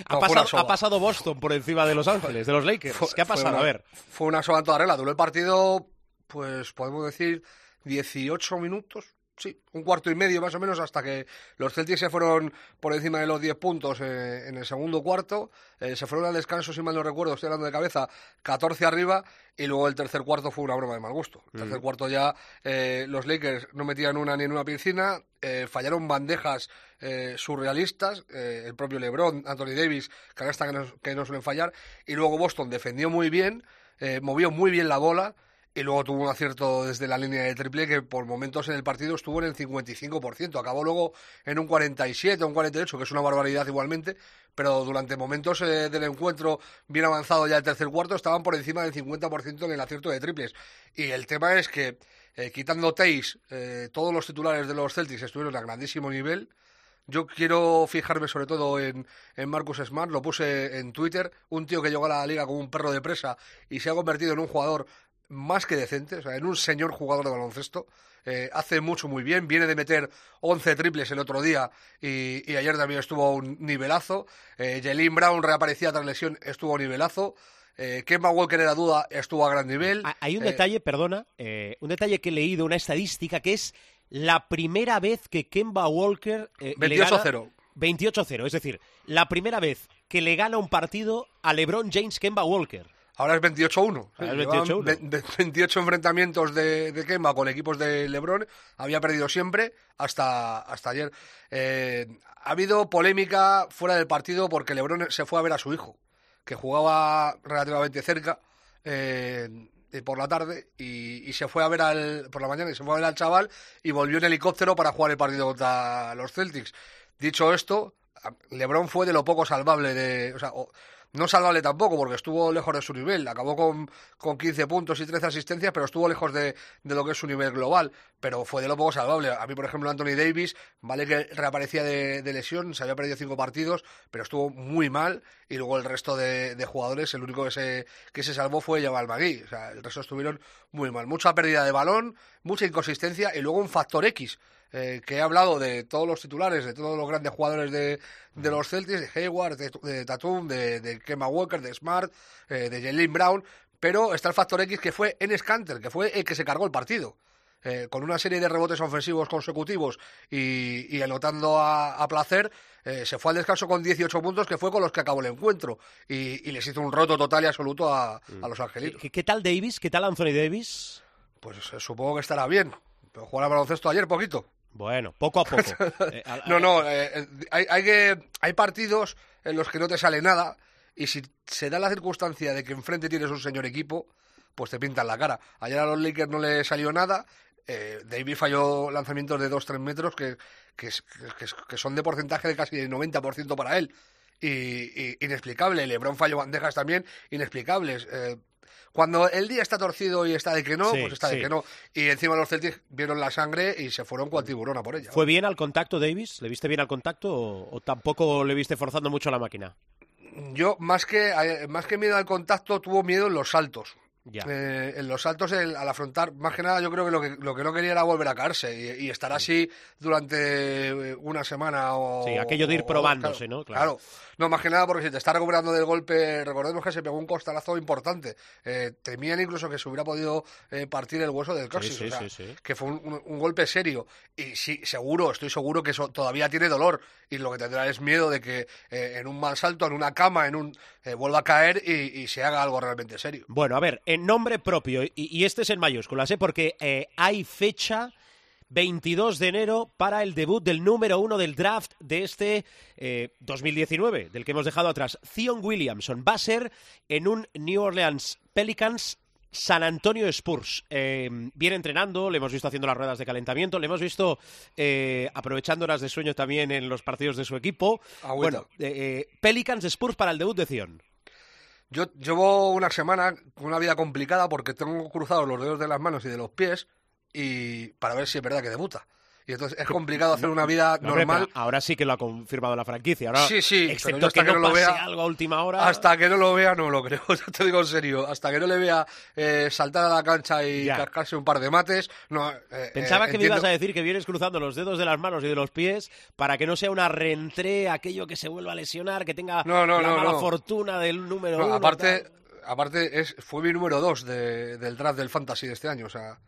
Ha, No, pasado, soba. ha pasado Boston por encima de Los Ángeles, de los Lakers. Fue- ¿Qué ha pasado? una- A ver. Fue una sola en toda regla. Duró el partido, pues podemos decir, 18 minutos. Sí, un cuarto y medio más o menos hasta que los Celtics se fueron por encima de los 10 puntos eh, en el segundo cuarto. Eh, se fueron al descanso, si mal no recuerdo, estoy hablando de cabeza, 14 arriba. Y luego el tercer cuarto fue una broma de mal gusto. El tercer cuarto ya eh, los Lakers no metían una ni en una piscina. eh, fallaron bandejas eh, surrealistas. eh, el propio LeBron, Anthony Davis, canasta que no, que no suelen fallar. Y luego Boston defendió muy bien, eh, movió muy bien la bola. Y luego tuvo un acierto desde la línea de triple que por momentos en el partido estuvo en el 55%. Acabó luego en un 47 o un 48, que es una barbaridad igualmente. Pero durante momentos eh, del encuentro, bien avanzado ya el tercer cuarto, estaban por encima del 50% en el acierto de triples. Y el tema es que, eh, quitando Teis, eh, todos los titulares de los Celtics estuvieron a grandísimo nivel. Yo quiero fijarme sobre todo en, en Marcus Smart, lo puse en Twitter, un tío que llegó a la liga como un perro de presa y se ha convertido en un jugador más que decente, o sea, en un señor jugador de baloncesto. Eh, hace mucho muy bien, viene de meter 11 triples el otro día y, y ayer también estuvo a un nivelazo. Eh, Brown reaparecía tras lesión, estuvo a un nivelazo. Eh, Kemba Walker era duda, estuvo a gran nivel. Ah, Hay un Eh, detalle, perdona, un detalle que he leído, una estadística, que es la primera vez que Kemba Walker... eh, le gana- 28-0. 28-0, es decir, la primera vez que le gana un partido a LeBron James Kemba Walker. Ahora es 28-1. Ahora es Llevaban 28-1. ve- ve- 28 enfrentamientos de, de Kemba con equipos de LeBron. Había perdido siempre hasta, hasta ayer. Eh, ha habido polémica fuera del partido porque LeBron se fue a ver a su hijo, que jugaba relativamente cerca eh, por la tarde y, y se fue a ver al, por la mañana y se fue a ver al chaval y volvió en helicóptero para jugar el partido contra los Celtics. Dicho esto, LeBron fue de lo poco salvable de, o sea, no salvable tampoco, porque estuvo lejos de su nivel. Acabó con, con 15 puntos y 13 asistencias, pero estuvo lejos de, de lo que es su nivel global. Pero fue de lo poco salvable. A mí, por ejemplo, Anthony Davis, vale que reaparecía de, de lesión, se había perdido cinco partidos, pero estuvo muy mal. Y luego el resto de, de jugadores, el único que se, que se salvó fue Jamal Magui. O sea, el resto estuvieron muy mal. Mucha pérdida de balón, mucha inconsistencia y luego un factor X eh, que he hablado de todos los titulares, de todos los grandes jugadores de, de los Celtics, de Hayward, de, de Tatum, de, de Kemba Walker, de Smart, eh, de Jalen Brown, pero está el factor X que fue Enes Kanter, que fue el que se cargó el partido. Eh, con una serie de rebotes ofensivos consecutivos y, y anotando a, a placer, eh, se fue al descanso con 18 puntos, que fue con los que acabó el encuentro. Y, y les hizo un roto total y absoluto a, a los angelitos. ¿Qué, qué tal Davis? ¿Qué tal Anthony Davis? Pues eh, supongo que estará bien. Pero jugar al baloncesto ayer poquito. Bueno, poco a poco. Eh, No, no, eh, eh, hay, hay, que, hay partidos en los que no te sale nada y si se da la circunstancia de que enfrente tienes un señor equipo, pues te pintan la cara. Ayer a los Lakers no le salió nada, eh, Davis falló lanzamientos de 2-3 metros que, que, que son de porcentaje de casi el 90% para él. Y, y- inexplicable. LeBron falló bandejas también inexplicables. Eh, cuando el día está torcido y está de que no, Sí, pues está de sí. que no. Y encima los Celtics vieron la sangre y se fueron cual tiburón a por ella. ¿Fue bien al contacto Davis? ¿Le viste bien al contacto o, o tampoco le viste forzando mucho la máquina? Yo, más que, eh, más que miedo al contacto, tuvo miedo en los saltos. Ya. Eh, en los saltos, el- al afrontar, más que nada, yo creo que lo que, lo que no quería era volver a caerse y, y estar así durante eh, una semana o. Sí, aquello de ir o- probándose, claro, ¿no? Claro. Claro. No, más que nada porque si te está recuperando del golpe, recordemos que se pegó un costalazo importante. Eh, temían incluso que se hubiera podido eh, partir el hueso del coxis. sí, o sea, sí, sí. que fue un, un- un golpe serio. Y sí, seguro, estoy seguro que eso todavía tiene dolor. Y lo que tendrá es miedo de que eh, en un mal salto, en una cama, en un vuelva a caer y, y se haga algo realmente serio. Bueno, a ver, en nombre propio, y, y este es en mayúsculas, porque hay fecha 22 de enero para el debut del número uno del draft de este eh, 2019, del que hemos dejado atrás. Zion Williamson va a ser en un New Orleans Pelicans San Antonio Spurs. Eh, viene entrenando, le hemos visto haciendo las ruedas de calentamiento, le hemos visto eh, aprovechando horas de sueño también en los partidos de su equipo. Agüita. Bueno, eh, eh, Pelicans Spurs para el debut de Zion. Yo llevo una semana con una vida complicada porque tengo cruzados los dedos de las manos y de los pies y para ver si es verdad que debuta. Y entonces es complicado hacer una vida No, normal ahora sí que lo ha confirmado la franquicia. Ahora, Sí, sí, excepto hasta que, que no, no lo pase vea- algo a última hora. Hasta que no lo vea, no lo creo. Te digo en serio. Hasta que no le vea eh, saltar a la cancha y Ya. cascarse un par de mates. No, eh, Pensaba eh, que me ibas a decir que vienes cruzando los dedos de las manos y de los pies para que no sea una reentré, aquello que se vuelva a lesionar, que tenga la mala fortuna del número No, uno. aparte, tal. aparte es, fue mi número 2 de, del draft del Fantasy de este año. O sea,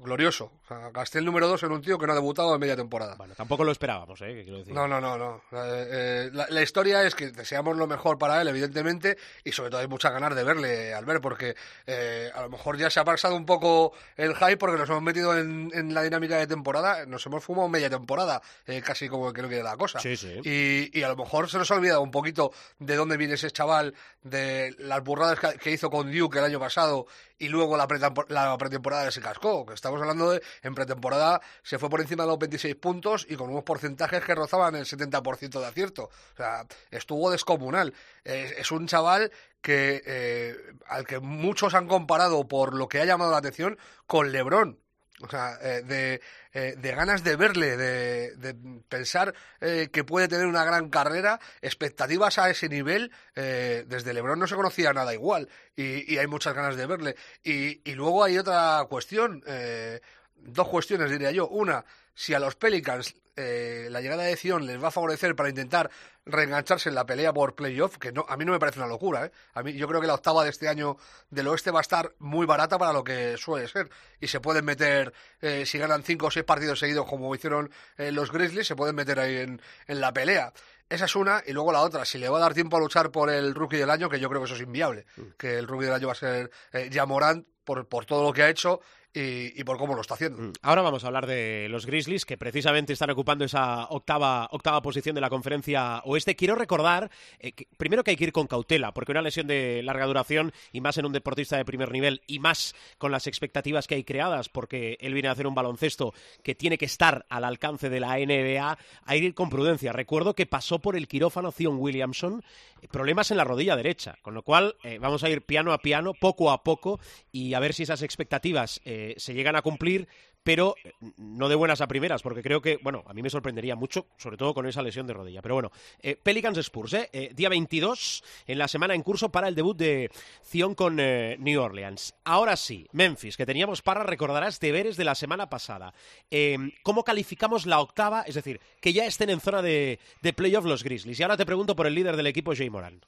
glorioso. O sea, gasté el número 2 en un tío que no ha debutado en media temporada. Bueno, tampoco lo esperábamos, ¿eh? que quiero decir. No, no, no, no. Eh, eh, la, la historia es que deseamos lo mejor para él, evidentemente, y sobre todo hay muchas ganas de verle, Albert, porque eh, a lo mejor ya se ha pasado un poco el hype porque nos hemos metido en, en la dinámica de temporada, nos hemos fumado media temporada, eh, casi como que no quiere la cosa. Sí, sí. Y, y a lo mejor se nos ha olvidado un poquito de dónde viene ese chaval, de las burradas que, que hizo con Duke el año pasado y luego la, la pretemporada se cascó. Que estamos hablando de, en pretemporada se fue por encima de los 26 puntos y con unos porcentajes que rozaban el 70% de acierto. O sea, estuvo descomunal. Es, es un chaval que eh, al que muchos han comparado por lo que ha llamado la atención con LeBron. O sea, eh, de, eh, de ganas de verle, de, de pensar eh, que puede tener una gran carrera, expectativas a ese nivel. eh, desde LeBron no se conocía nada igual y, y hay muchas ganas de verle. Y, y luego hay otra cuestión, eh, dos cuestiones diría yo. Una, si a los Pelicans eh, la llegada de Zion les va a favorecer para intentar reengancharse en la pelea por playoff, que no, a mí no me parece una locura. ¿eh? A mí, yo creo que la octava de este año del oeste va a estar muy barata para lo que suele ser. Y se pueden meter, eh, si ganan cinco o seis partidos seguidos como hicieron eh, los Grizzlies, se pueden meter ahí en, en la pelea. Esa es una, y luego la otra, si le va a dar tiempo a luchar por el rookie del año, que yo creo que eso es inviable, que el rookie del año va a ser eh, Morant por, por todo lo que ha hecho y, por cómo lo está haciendo. Mm. Ahora vamos a hablar de los Grizzlies, que precisamente están ocupando esa octava, octava posición de la conferencia oeste. Quiero recordar, eh, primero que hay que ir con cautela, porque una lesión de larga duración, y más en un deportista de primer nivel, y más con las expectativas que hay creadas, porque él viene a hacer un baloncesto que tiene que estar al alcance de la NBA, hay que ir con prudencia. Recuerdo que pasó por el quirófano Zion Williamson, eh, problemas en la rodilla derecha, con lo cual eh, vamos a ir piano a piano, poco a poco, y a ver si esas expectativas se llegan a cumplir, pero eh, no de buenas a primeras, porque creo que, bueno, a mí me sorprendería mucho, sobre todo con esa lesión de rodilla. Pero bueno, eh, Pelicans Spurs, ¿eh? Eh, día 22 en la semana en curso para el debut de Zion con eh, New Orleans. Ahora sí, Memphis, que teníamos para, recordarás, deberes de la semana pasada. Eh, ¿Cómo calificamos la octava? Es decir, que ya estén en zona de, de playoff los Grizzlies. Y ahora te pregunto por el líder del equipo, Jay Moran.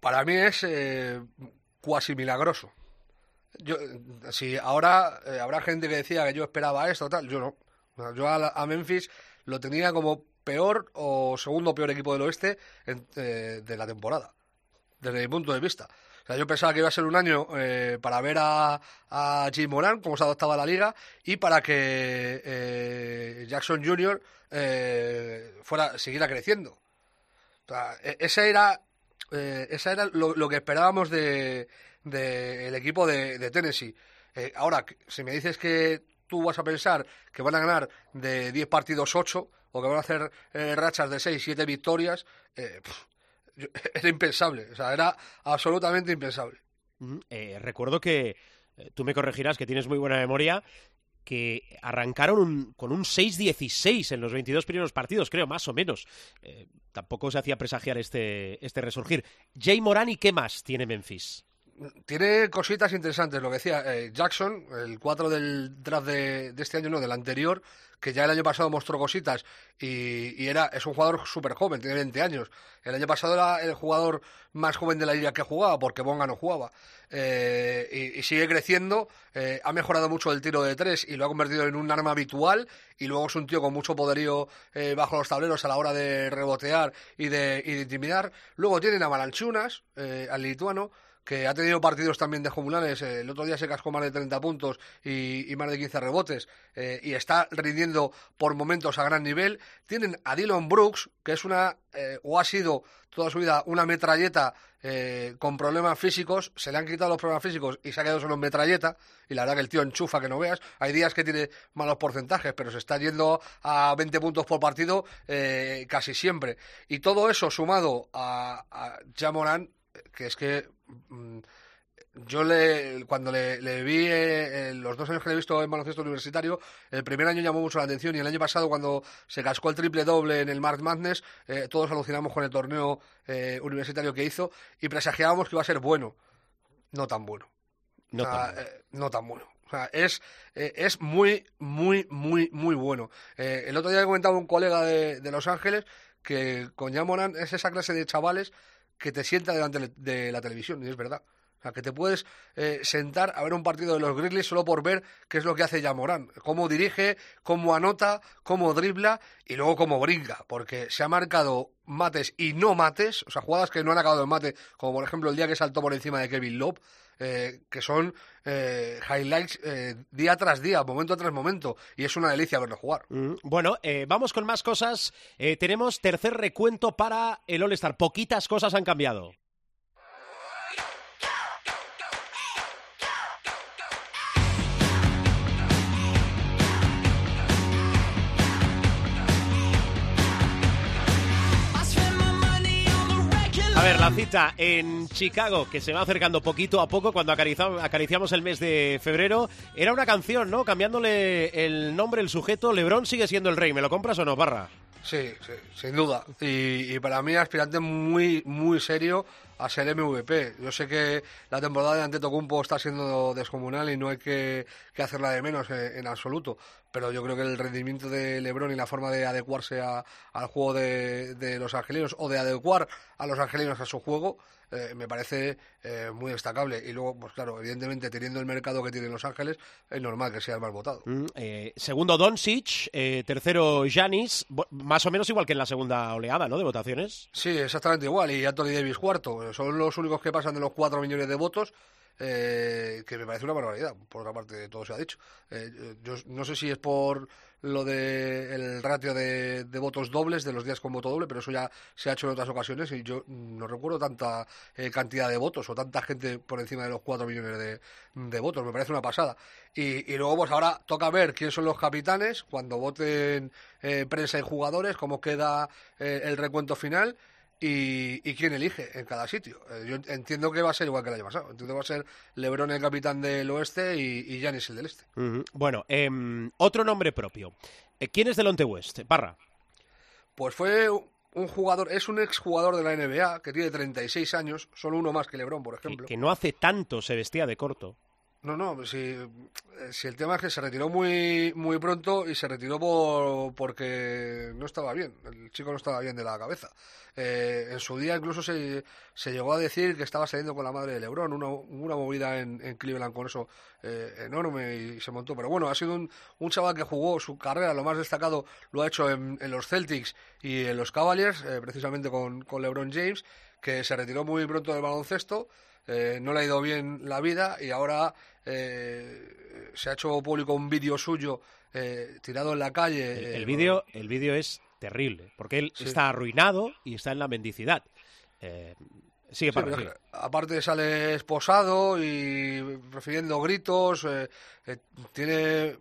Para mí es eh, cuasi milagroso. Yo, si ahora eh, habrá gente que decía que yo esperaba esto, tal, yo no. Yo a, Memphis lo tenía como peor o segundo peor equipo del oeste en- eh, de la temporada, desde mi punto de vista. O sea, yo pensaba que iba a ser un año eh, para ver a, a Jim Moran, cómo se adaptaba a la liga, y para que eh, Jackson Jr. eh, fuera, siguiera creciendo. O sea, e- ese era, eh, esa era lo que esperábamos de, de el equipo de, de Tennessee. Eh, ahora, si me dices que tú vas a pensar que van a ganar de 10 partidos 8 o que van a hacer eh, rachas de 6, 7 victorias, eh, era impensable. O sea, era absolutamente impensable. Recuerdo que, tú me corregirás, que tienes muy buena memoria, que arrancaron con un 6-16 en los 22 primeros partidos, creo, más o menos. Tampoco se hacía presagiar este, este resurgir. Jay Moran y qué más tiene Memphis. Tiene cositas interesantes, lo que decía eh, Jackson, el 4 del draft de, de este año, no, del anterior, que ya el año pasado mostró cositas y, y era es un jugador súper joven, tiene 20 años. El año pasado era el jugador más joven de la liga que jugaba, porque Bonga no jugaba. Eh, y, sigue creciendo, eh, ha mejorado mucho el tiro de tres y lo ha convertido en un arma habitual y luego es un tío con mucho poderío eh, bajo los tableros a la hora de rebotear y de, y de intimidar. Luego tienen a Malanchunas, eh, al lituano, que ha tenido partidos también de jumulares. eh, el otro día se cascó más de 30 puntos y, y más de 15 rebotes eh, y está rindiendo por momentos a gran nivel. Tienen a Dylan Brooks, que es una, eh, o ha sido toda su vida una metralleta eh, con problemas físicos. Se le han quitado los problemas físicos y se ha quedado solo en metralleta. Y la verdad que el tío enchufa que no veas. Hay días que tiene malos porcentajes, pero se está yendo a 20 puntos por partido casi siempre. Y todo eso sumado a, a Jamoran, que es que mm, yo le, cuando le, le vi eh, los dos años que le he visto en baloncesto universitario, el primer año llamó mucho la atención y el año pasado cuando se cascó el triple doble en el March Madness, eh, todos alucinamos con el torneo eh, universitario que hizo y presagiábamos que iba a ser bueno. No tan bueno. No O sea, tan bueno. eh, no tan bueno. O sea, es, es muy, muy, muy, muy bueno. El otro día comentaba un colega de, de Los Ángeles que con Jamoran es esa clase de chavales que te sienta delante de- la televisión, y es verdad. O sea, que te puedes eh, sentar a ver un partido de los Grizzlies solo por ver qué es lo que hace Jamoran, cómo dirige, cómo anota, cómo dribla y luego cómo brinca, porque se ha marcado mates y no mates, o sea, jugadas que no han acabado en mate, como por ejemplo el día que saltó por encima de Kevin Love, eh, que son eh, highlights eh, día tras día, momento tras momento, y es una delicia verlo jugar. Mm, Bueno, vamos con más cosas. Tenemos tercer recuento para el All-Star. Poquitas cosas han cambiado. La cita en Chicago, que se va acercando poquito a poco cuando acariciamos, el mes de febrero, era una canción, ¿no? Cambiándole el nombre, el sujeto, Lebron sigue siendo el rey. ¿Me lo compras o no, Barra? Sí, sí, sin duda. Y, y para mí aspirante muy, muy serio a ser MVP. Yo sé que la temporada de Antetokounmpo está siendo descomunal y no hay que, que hacerla de menos en, en absoluto. Pero yo creo que el rendimiento de LeBron y la forma de adecuarse a- al juego de, de los angelinos o de adecuar a los angelinos a su juego eh, me parece eh, muy destacable. Y luego, pues claro, evidentemente teniendo el mercado que tienen Los Ángeles, es normal que sea el más votado. Mm, eh, segundo Doncic, eh, tercero Janis, más o menos igual que en la segunda oleada, ¿no? De votaciones. Sí, exactamente igual. Y Anthony Davis cuarto. Son los únicos que pasan de los cuatro millones de votos. eh, que me parece una barbaridad, por otra parte todo se ha dicho. Eh, yo no sé si es por lo de el ratio de, de votos dobles de los días con voto doble, pero eso ya se ha hecho en otras ocasiones y yo no recuerdo tanta eh, cantidad de votos o tanta gente por encima de los 4 millones de, de votos, me parece una pasada. Y, y luego pues ahora toca ver quiénes son los capitanes cuando voten eh, prensa y jugadores, cómo queda eh, el recuento final y, y quién elige en cada sitio. Eh, yo entiendo que va a ser igual que el año pasado. Entiendo que va a ser Lebron el capitán del oeste y, y Giannis el del este. Bueno, em, otro nombre propio. Eh, ¿Quién es Delonte West? Parra. Pues fue un jugador, es un exjugador de la NBA que tiene 36 años, solo uno más que Lebron, por Que, ejemplo. que no hace tanto se vestía de corto. No, no, si, eh, si el tema es que se retiró muy, muy pronto y se retiró por, porque no estaba bien, el chico no estaba bien de la cabeza. Eh, en su día incluso se, se llegó a decir que estaba saliendo con la madre de Lebron, una, una movida en, en Cleveland con eso eh, enorme y se montó. Pero bueno, ha sido un, un chaval que jugó su carrera, lo más destacado lo ha hecho en, en los Celtics y en los Cavaliers, eh, precisamente con, con LeBron James, que se retiró muy pronto del baloncesto. Eh, no le ha ido bien la vida y ahora eh, se ha hecho público un vídeo suyo eh, tirado en la calle. El, eh, el vídeo el vídeo es terrible, porque él Sí. está arruinado y está en la mendicidad. Eh, sigue Sí, es que aparte sale esposado y refiriendo gritos, eh, tiene,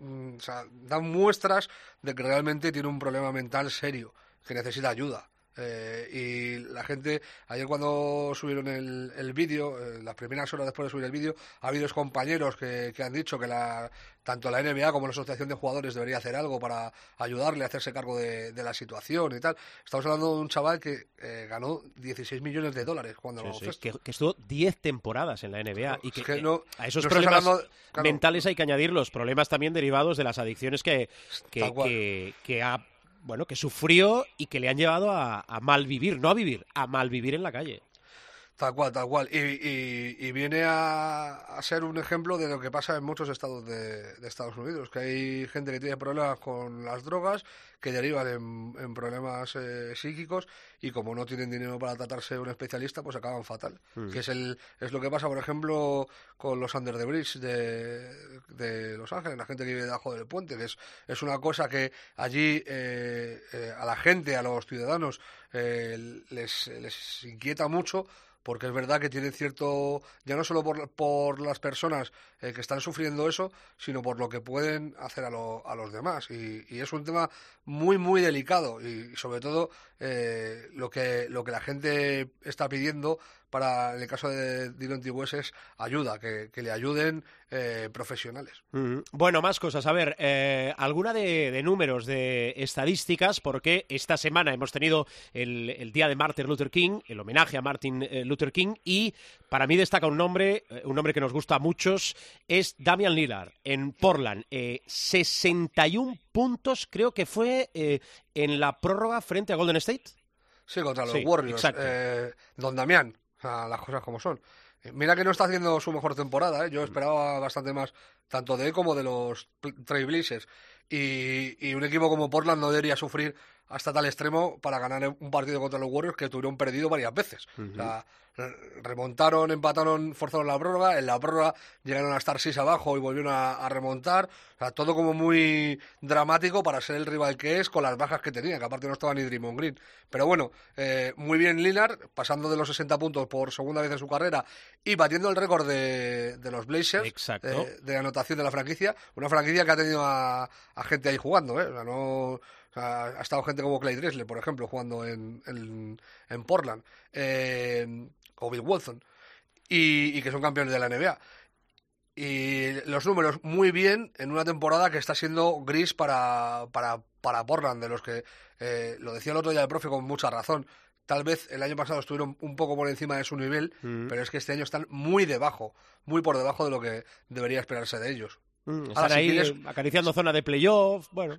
mm, o sea, da muestras de que realmente tiene un problema mental serio, que necesita ayuda. Eh, y la gente, ayer cuando subieron el, el vídeo, eh, las primeras horas después de subir el vídeo, ha habido compañeros que, que han dicho que la, tanto la NBA como la Asociación de Jugadores debería hacer algo para ayudarle a hacerse cargo de, de la situación y tal. Estamos hablando de un chaval que eh, ganó 16 millones de dólares cuando Sí, que, que estuvo 10 temporadas en la NBA Claro, y es que, eh, no- a esos no problemas hablando- claro. mentales hay que añadir los problemas también derivados de las adicciones que, que ha bueno que sufrió y que le han llevado a, a mal vivir, no a vivir, a mal vivir en la calle. Tal cual, tal cual. Y, y- y viene a, a ser un ejemplo de lo que pasa en muchos estados de, de Estados Unidos, que hay gente que tiene problemas con las drogas, que derivan en, en problemas eh, psíquicos y como no tienen dinero para tratarse un especialista, pues acaban fatal. Que es, el, es lo que pasa, por ejemplo, con los Under the Bridge de, de Los Ángeles, la gente que vive debajo del puente, que es, es una cosa que allí eh, eh, a la gente, a los ciudadanos, eh, les, les inquieta mucho porque es verdad que tienen cierto, ya no solo por, por las personas eh, que están sufriendo eso, sino por lo que pueden hacer a, lo- a los demás. Y, y es un tema muy, muy delicado y sobre todo eh, lo, que, lo que la gente está pidiendo para, en el caso de Dylan West, es ayuda, que, que le ayuden eh, profesionales. Mm, Bueno, más cosas. A ver, eh, alguna de, de números, de estadísticas, porque esta semana hemos tenido el, el día de Martin Luther King, el homenaje a Martin eh, Luther King, y para mí destaca un nombre, un nombre que nos gusta a muchos, es Damian Lillard, en Portland. Eh, 61 puntos, creo que fue en la prórroga frente a Golden State. Sí, contra los Sí, Warriors. exacto. Don Damián, sea, las cosas como son. Eh, Mira que no está haciendo su mejor temporada, ¿eh? yo esperaba bastante más, tanto de él como de los Pl- Trail Blazers. Y, y un equipo como Portland no debería sufrir hasta tal extremo para ganar un partido contra los Warriors que tuvieron perdido varias veces. O sea, re- remontaron, empataron, forzaron la prórroga, en la prórroga llegaron a estar 6 abajo y volvieron a, a remontar. O sea, todo como muy dramático para ser el rival que es, con las bajas que tenía, que aparte no estaba ni Draymond Green. Pero bueno, eh, muy bien Lillard, pasando de los 60 puntos por segunda vez en su carrera y batiendo el récord de, de los Blazers Exacto. eh, de anotación de la franquicia. Una franquicia que ha tenido a, a gente ahí jugando, ¿eh? O sea, no, sea, ha estado gente como Clay Dressler, por ejemplo, jugando en, en, en Portland, eh, o Bill Wilson, y, y que son campeones de la NBA. Y los números muy bien en una temporada que está siendo gris para, para, para Portland, de los que eh, lo decía el otro día el profe con mucha razón. Tal vez el año pasado estuvieron un poco por encima de su nivel, Mm. pero es que este año están muy debajo, muy por debajo de lo que debería esperarse de ellos. Mm, están ahí acariciando zona de playoff. Bueno,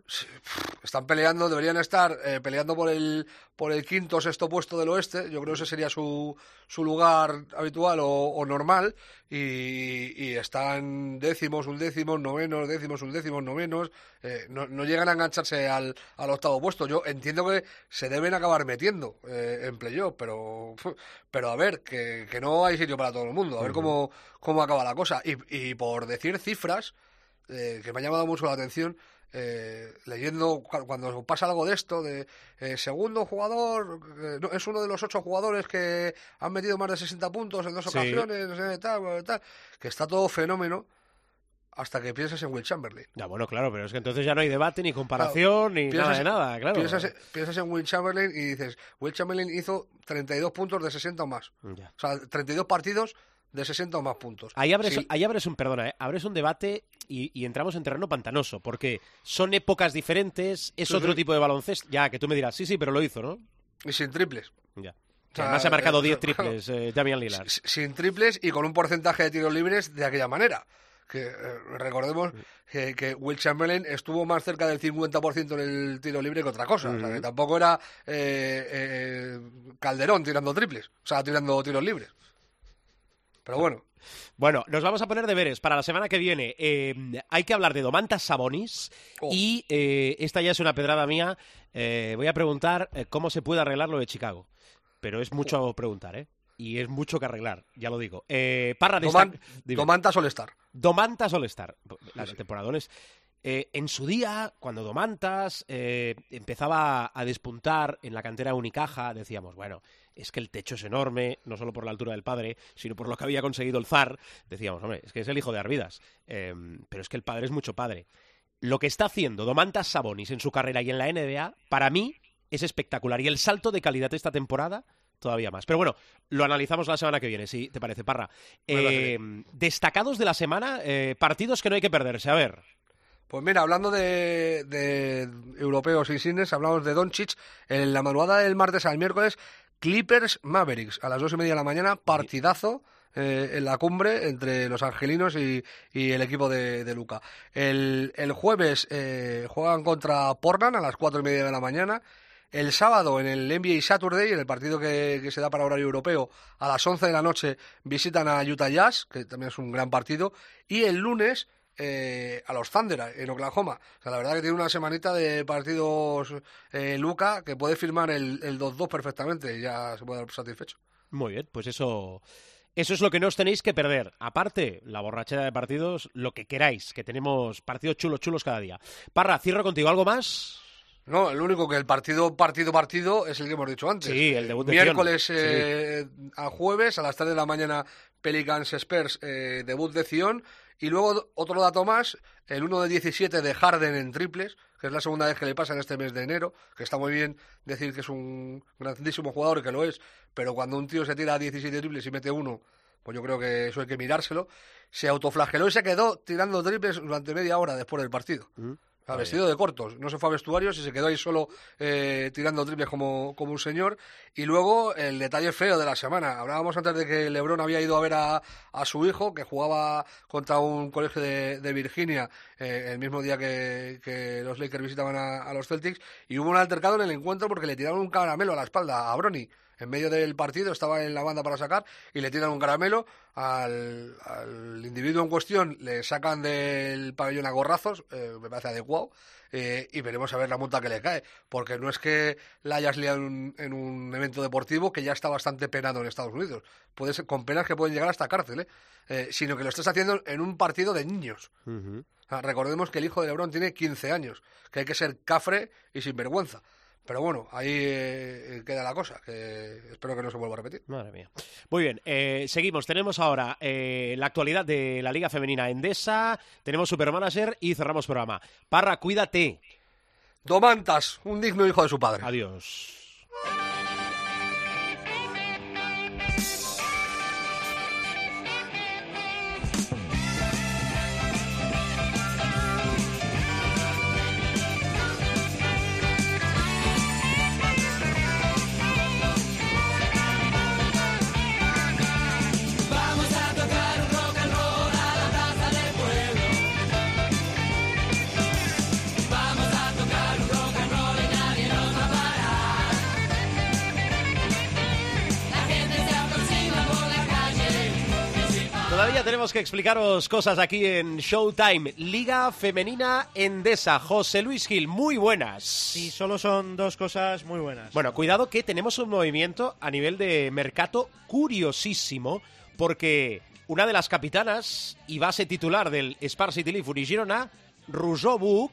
están peleando, deberían estar eh, peleando por el por el quinto o sexto puesto del oeste. Yo creo que ese sería su, su lugar habitual o, o normal. Y, y están décimos, undécimos, novenos, décimos, undécimos, novenos. Eh, no, no llegan a engancharse al, al octavo puesto. Yo entiendo que se deben acabar metiendo eh, en playoff, pero, pero a ver, que, que no hay sitio para todo el mundo. A ver cómo, cómo acaba la cosa. Y, y por decir cifras, eh, que me ha llamado mucho la atención, eh, leyendo cu- cuando pasa algo de esto, de eh, segundo jugador, eh, no, es uno de los ocho jugadores que han metido más de 60 puntos en dos Sí. ocasiones, tal, tal, que está todo fenómeno hasta que piensas en Will Chamberlain. ya bueno, claro, pero es que entonces ya no hay debate, ni comparación, ni nada Piensas- de nada, claro. Piensas, piensas en Will Chamberlain y dices, Will Chamberlain hizo 32 puntos de 60 o más. Ya. O sea, 32 partidos de 60 o más puntos. Ahí abres, Sí, ahí abres un, perdona, ¿eh? abres un debate y, y entramos en terreno pantanoso, porque son épocas diferentes, es Sí, otro sí. tipo de baloncesto. Ya, que tú me dirás, sí, sí, pero lo hizo, ¿no? y sin triples. Ya. O sea, Además ha marcado eh, 10 claro. triples, eh, Damian Lillard. S- sin triples y con un porcentaje de tiros libres de aquella manera. Que eh, recordemos que, que Will Chamberlain estuvo más cerca del 50% en el tiro libre que otra cosa. O sea, que tampoco era eh, eh, Calderón tirando triples, o sea, tirando tiros libres. Pero bueno, Bueno, nos vamos a poner deberes para la semana que viene. Eh, hay que hablar de Domantas Sabonis Oh. y eh, esta ya es una pedrada mía. Eh, voy a preguntar eh, cómo se puede arreglar lo de Chicago. Pero es mucho preguntar, ¿eh? Y es mucho que arreglar, ya lo digo. Parra, Doman- dime. Domantas All-Star. Domantas All-Star, la temporadones. Eh, en su día, cuando Domantas eh, empezaba a despuntar en la cantera Unicaja, decíamos, bueno, es que el techo es enorme, no solo por la altura del padre, sino por lo que había conseguido el zar. Decíamos, hombre, es que es el hijo de Arvidas, eh, pero es que el padre es mucho padre. Lo que está haciendo Domantas Sabonis en su carrera y en la NBA, para mí, es espectacular. Y el salto de calidad esta temporada, todavía más. Pero bueno, lo analizamos la semana que viene, si te parece, Parra. Eh, destacados de la semana, eh, partidos que no hay que perderse. A ver. Pues mira, hablando de, de europeos insignes, hablamos de Doncic. En la madrugada del martes al miércoles, Clippers Mavericks, a las dos y media de la mañana, partidazo eh, en la cumbre entre los angelinos y, el equipo de, Luca. El, jueves eh, juegan contra Portland a las cuatro y media de la mañana. El sábado en el NBA Saturday, en el partido que, que se da para horario europeo, a las 11 de la noche visitan a Utah Jazz, que también es un gran partido. Y el lunes eh, a los Thunder en Oklahoma. O sea, la verdad que tiene una semanita de partidos eh, Luca que puede firmar el, el 2-2 perfectamente y ya se puede dar satisfecho. Muy bien, pues eso, eso es lo que no os tenéis que perder. Aparte, la borrachera de partidos, lo que queráis, que tenemos partidos chulos, chulos cada día. Parra, cierro contigo. ¿Algo más? No, el único que el partido, partido, partido es el que hemos dicho antes. Sí, el debut de Miércoles Zion. eh, a jueves a las 3 de la mañana Pelicans Spurs, eh, debut de Zion. Y luego otro dato más, el 1 de 17 de Harden en triples, que es la segunda vez que le pasa en este mes de enero, que está muy bien decir que es un grandísimo jugador, que lo es, pero cuando un tío se tira 17 triples y mete uno, pues yo creo que eso hay que mirárselo. Se autoflageló y se quedó tirando triples durante media hora después del partido. O vestido de cortos, no se fue a vestuarios y se quedó ahí solo eh, tirando triples como, como un señor. Y luego el detalle feo de la semana. Hablábamos antes de que Lebron había ido a ver a, a su hijo, que jugaba contra un colegio de, de Virginia eh, el mismo día que, que los Lakers visitaban a, a los Celtics. Y hubo un altercado en el encuentro porque le tiraron un caramelo a la espalda a Brony. En medio del partido estaba en la banda para sacar y le tiran un caramelo al, al individuo en cuestión, le sacan del pabellón a gorrazos, eh, me parece adecuado, eh, y veremos a ver la multa que le cae, porque no es que la hayas liado en un, en un evento deportivo que ya está bastante penado en Estados Unidos, puede ser, con penas que pueden llegar hasta cárcel, ¿eh? Sino que lo estás haciendo en un partido de niños. Sea, recordemos que el hijo de Lebron tiene 15 años, que hay que ser cafre y sinvergüenza. Pero bueno, ahí eh, queda la cosa, que espero que no se vuelva a repetir. Madre mía. Muy bien, eh, seguimos. Tenemos ahora eh, la actualidad de la Liga Femenina Endesa, tenemos Supermanager y cerramos programa. Parra, cuídate. Domantas, un digno hijo de su padre. Adiós. Todavía tenemos que explicaros cosas aquí en Showtime. Liga Femenina Endesa. José Luis Gil, muy buenas. Sí, solo son dos cosas muy buenas. Bueno, cuidado que tenemos un movimiento a nivel de mercado curiosísimo, porque una de las capitanas y base titular del Spar City Leaf Girona, Rousseau Buch,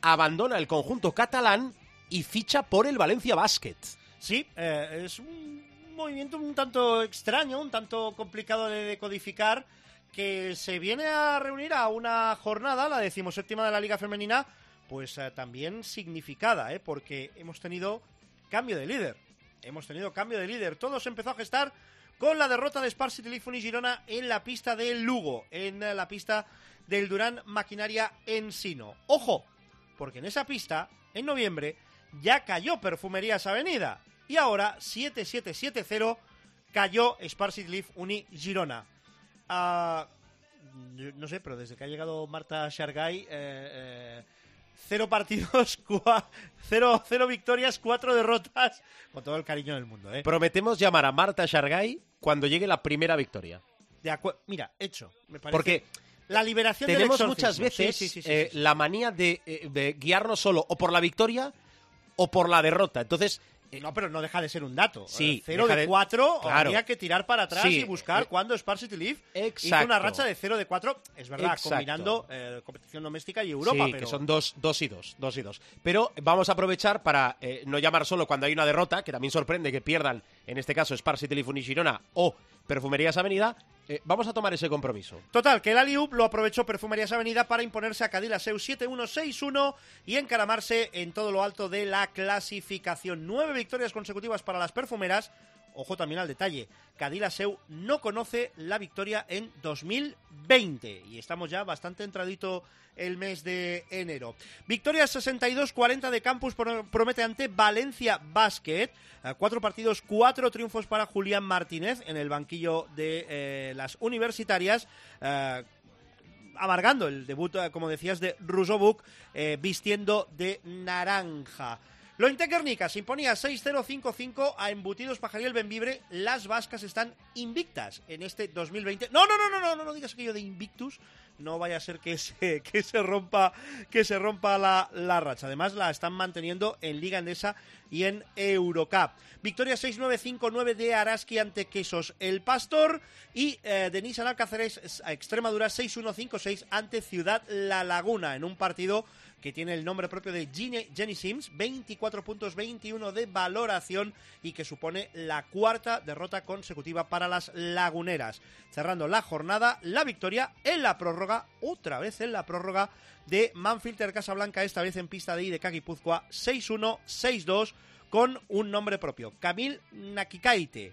abandona el conjunto catalán y ficha por el Valencia Basket. Sí, eh, es un movimiento un tanto extraño, un tanto complicado de decodificar, que se viene a reunir a una jornada, la decimoséptima de la Liga Femenina, pues eh, también significada, ¿eh? porque hemos tenido cambio de líder. Hemos tenido cambio de líder. Todo se empezó a gestar con la derrota de Spar City Leaf Girona en la pista del Lugo, en eh, la pista del Durán Maquinaria Ensino. ¡Ojo! Porque en esa pista, en noviembre, ya cayó Perfumerías Avenida. Y ahora, 7-7-7-0, cayó Spar City Leaf Uni Girona. Ah, no sé, pero desde que ha llegado Marta Shargay, eh, eh, cero partidos, cua- cero, cero victorias, cuatro derrotas, con todo el cariño del mundo, ¿eh? Prometemos llamar a Marta Shargay cuando llegue la primera victoria. De Mira, hecho, me parece. Porque la liberación tenemos muchas veces Sí, sí, sí, sí, eh, la manía de, de guiarnos solo o por la victoria o por la derrota. Entonces, No, pero no deja de ser un dato. Sí, Eh, Cero deja de de- cuatro, Claro. habría que tirar para atrás Sí, y buscar eh, cuándo Spar City Leaf hizo exacto. una racha de 0 de 4. Es verdad, Exacto. combinando eh, competición doméstica y Europa. sí, pero... que son dos, dos y dos, dos y dos. Pero vamos a aprovechar para eh, no llamar solo cuando hay una derrota, que también sorprende que pierdan, en este caso, Spar City Leaf Uni Girona o Perfumerías Avenida. eh, vamos a tomar ese compromiso. Total, que el Aliup lo aprovechó Perfumerías Avenida para imponerse a Cadillac-Seu 7-1-6-1 y encaramarse en todo lo alto de la clasificación. Nueve victorias consecutivas para las perfumeras. Ojo también al detalle, Cadillac-Seu no conoce la victoria en 2020 y estamos ya bastante entradito el mes de enero. Victoria 62-40 de Campus pro- promete ante Valencia Basket. Eh, Cuatro partidos, cuatro triunfos para Julián Martínez en el banquillo de eh, las universitarias. eh, amargando el debut, como decías, de Rusovuk eh, vistiendo de naranja. Lointe Guernica se imponía 6-0-5-5 a Embutidos Pajariel Benvibre. Las vascas están invictas en este 2020. No, no, no, no, no, no, no digas aquello de invictus. No vaya a ser que se, que se rompa, que se rompa la, la racha. Además, la están manteniendo en Liga Endesa y en Eurocup. Victoria 6-9-5-9 de Araski ante Quesos El Pastor y eh, Alcáceres a Extremadura 6-1-5-6 ante Ciudad La Laguna en un partido que tiene el nombre propio de Jenny Sims, 24 puntos, 21 de valoración y que supone la cuarta derrota consecutiva para las laguneras. Cerrando la jornada, la victoria en la prórroga, otra vez en la prórroga de Manfilter Casablanca, esta vez en pista de IDK Guipúzcoa, 6-1, 6-2 con un nombre propio, Camil Nakikaite.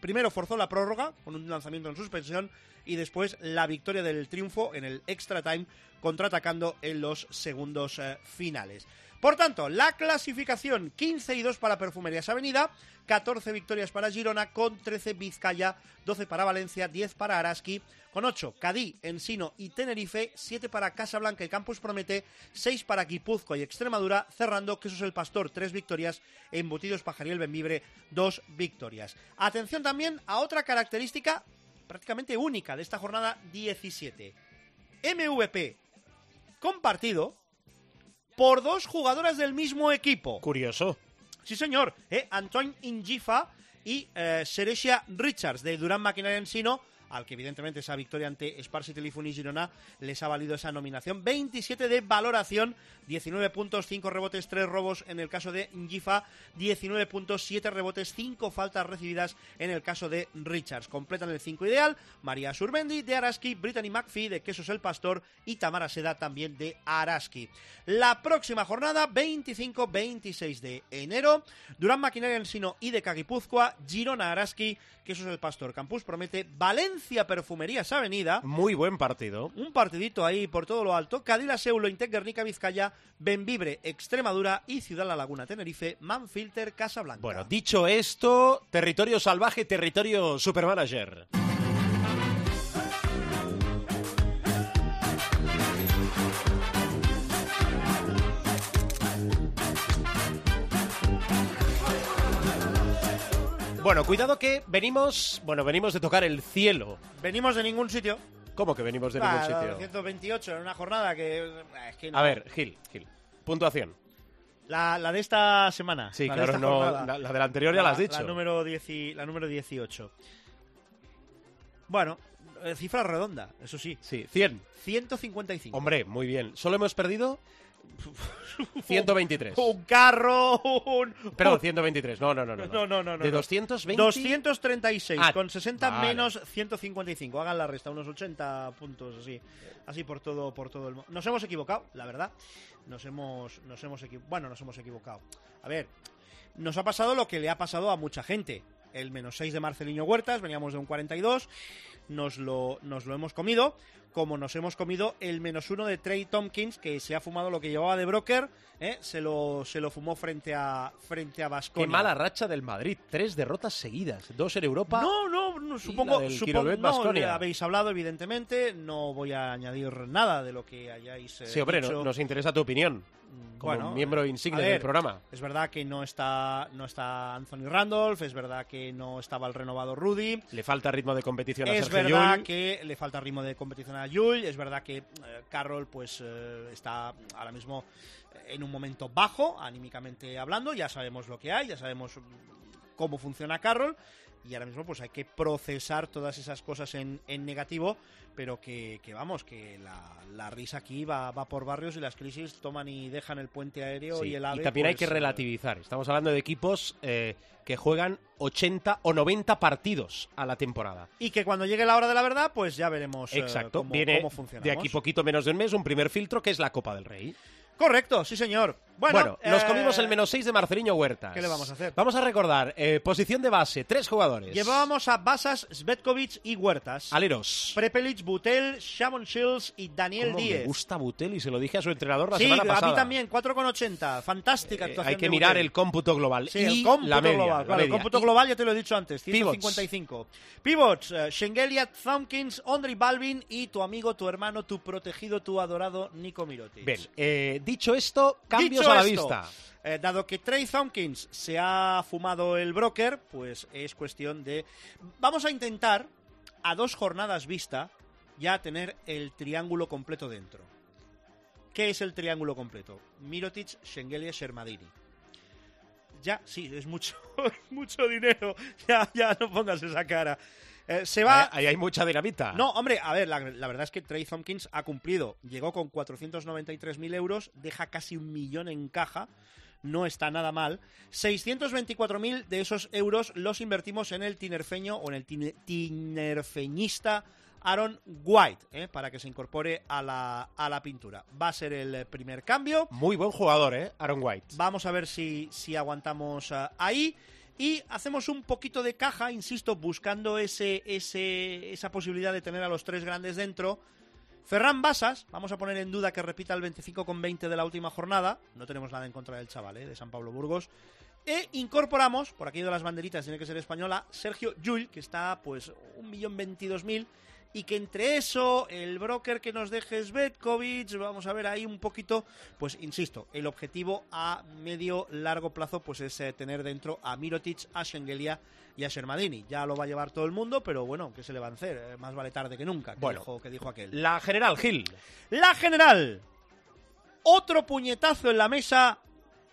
Primero forzó la prórroga con un lanzamiento en suspensión y después la victoria del triunfo en el extra time contraatacando en los segundos eh, finales. Por tanto, la clasificación 15 y 2 para Perfumerías Avenida, 14 victorias para Girona, con 13 Vizcaya, 12 para Valencia, 10 para Araski, con 8 Cadí, Ensino y Tenerife, 7 para Casablanca y Campus Promete, 6 para Guipúzcoa y Extremadura, cerrando Quesos el Pastor, 3 victorias, Embutidos Pajariel Benvibre, 2 victorias. Atención también a otra característica prácticamente única de esta jornada 17. MVP compartido por dos jugadoras del mismo equipo. Curioso. Sí, señor. ¿eh? Antoine Ingifa y eh, Seresia Richards de Durán Maquinaria Ensino, al que evidentemente esa victoria ante Spar City Leaf Uni Girona les ha valido esa nominación. 27 de valoración, 19 puntos, 5 rebotes, 3 robos en el caso de Ingifa, 19 puntos, 7 rebotes, 5 faltas recibidas en el caso de Richards. Completan el 5 ideal María Surbendi de Araski, Brittany McPhee de Quesos el Pastor y Tamara Seda también de Araski. La próxima jornada, 25-26 de enero, Durán Maquinaria Ensino y de Caguipúzcoa, Girona Araski, Quesos el Pastor, Campus Promete, Valencia Perfumerías Avenida, Muy buen partido. un partidito ahí por todo lo alto. Cadila Seulo, Intec Guernica Vizcaya, Benvibre Extremadura y Ciudad La Laguna Tenerife, Manfilter Casablanca. Bueno, dicho esto, territorio salvaje, territorio supermanager. Bueno, cuidado que venimos, bueno, venimos de tocar el cielo. Venimos de ningún sitio. ¿Cómo que venimos de ningún sitio? 128 en una jornada que... eh, es que no. A ver, Gil, Gil. Puntuación. La, la de esta semana. Sí, la de claro, esta no, la, la del anterior ya la has dicho. La número, 10 la número 18. Bueno, eh, cifra redonda, eso sí. Sí, 100. 155. Hombre, muy bien. Solo hemos perdido 123. Un carro, un... Perdón, un- 123. No, no, no. No, No, no, no, no, De no. 220. 236 Ah, con 60 vale. menos 155. Hagan la resta, unos 80 puntos así. Así por todo por todo el mundo. Nos hemos equivocado, la verdad. Nos hemos nos hemos bueno, nos hemos equivocado. A ver, nos ha pasado lo que le ha pasado a mucha gente. El menos 6 de Marceliño Huertas, veníamos de un 42, nos lo, nos lo hemos comido, como nos hemos comido el menos 1 de Trey Tompkins, que se ha fumado lo que llevaba de broker, ¿eh? se, lo, se lo fumó frente a, frente a Baskonia. Qué mala racha del Madrid. Tres derrotas seguidas. Dos en Europa. No, no, no, supongo, del supongo no, Baskonia. habéis hablado evidentemente, no voy a añadir nada de lo que hayáis eh, Sí, hombre, no- nos interesa tu opinión. Como Bueno, miembro insigne a ver, del programa. Es verdad que no está, no está Anthony Randolph, es verdad que no estaba el renovado Rudy, Le falta ritmo de competición a es Sergio verdad Llull. que le falta ritmo de competición a Yul, es verdad que eh, Carroll pues eh, está ahora mismo en un momento bajo, anímicamente hablando, ya sabemos lo que hay, ya sabemos mm, cómo funciona Carroll y ahora mismo pues hay que procesar todas esas cosas en, en negativo, pero que, que vamos, que la, la risa aquí va, va por barrios y las crisis toman y dejan el puente aéreo Sí, y el ave. también hay pues, que eh, relativizar. Estamos hablando de equipos eh, que juegan 80 o 90 partidos a la temporada. y que cuando llegue la hora de la verdad, pues ya veremos eh, Exacto. cómo, Viene cómo de aquí poquito menos de un mes un primer filtro que es la Copa del Rey. Correcto, sí señor. Bueno, Bueno, nos eh, comimos el menos 6 de Marceliño Huertas. ¿qué le vamos a hacer? Vamos a recordar, eh, posición de base, tres jugadores. Llevábamos a Basas, Svetkovic y Huertas. Aleros. Prepelic, Butel, Shamon Shields y Daniel ¿Cómo me Díez. gusta Butel y se lo dije a su entrenador la sí, semana a pasada. mí también, 4,80. Fantástica Eh, actuación hay que de mirar Butel. el cómputo global. Sí, y el cómputo la media, global, la claro, el cómputo Y- global ya te lo he dicho antes, Pivots. 155. Pivots, eh, Shengeliat, Thumpkins, Ondri Balvin y tu amigo, tu hermano, tu protegido, tu adorado Nico Mirotic. Bien, eh, dicho esto, cambios Dicho a la esto, vista. eh, dado que Trey Thumpkins se ha fumado el broker, pues es cuestión de... Vamos a intentar, a dos jornadas vista, ya tener el triángulo completo dentro. ¿Qué es el triángulo completo? Mirotic, Schengelia, Shermadini. Ya, sí, es mucho, es mucho dinero. Ya, ya, no pongas esa cara. Eh, se va... Ahí, ahí hay mucha dinamita. No, hombre, a ver, la, la verdad es que Trey Thompkins ha cumplido. Llegó con 493.000 euros, deja casi un millón en caja. No está nada mal. 624.000 de esos euros los invertimos en el tinerfeño o en el tine- tinerfeñista Aaron White, ¿eh? para que se incorpore a la, a la pintura. Va a ser el primer cambio. Muy buen jugador, ¿eh? Aaron White. Vamos a ver si, si aguantamos ah, ahí. Y hacemos un poquito de caja, insisto, buscando ese, ese, esa posibilidad de tener a los tres grandes dentro. Ferran Basas, vamos a poner en duda que repita el 25,20 de la última jornada. No tenemos nada en contra del chaval, ¿eh? de San Pablo Burgos. E incorporamos, por aquello de las banderitas tiene que ser española, Sergio Llull, que está pues 1.022.000 y que entre eso, el broker que nos deje Svetkovic, vamos a ver ahí un poquito, pues insisto, el objetivo a medio largo plazo pues es eh, tener dentro a Mirotic, a Schengelia y a Shermadini. Ya lo va a llevar todo el mundo, pero bueno, ¿qué se le va a hacer? Eh, más vale tarde que nunca, que, Bueno. dijo, que dijo aquel. La general Gil. La general. Otro puñetazo en la mesa,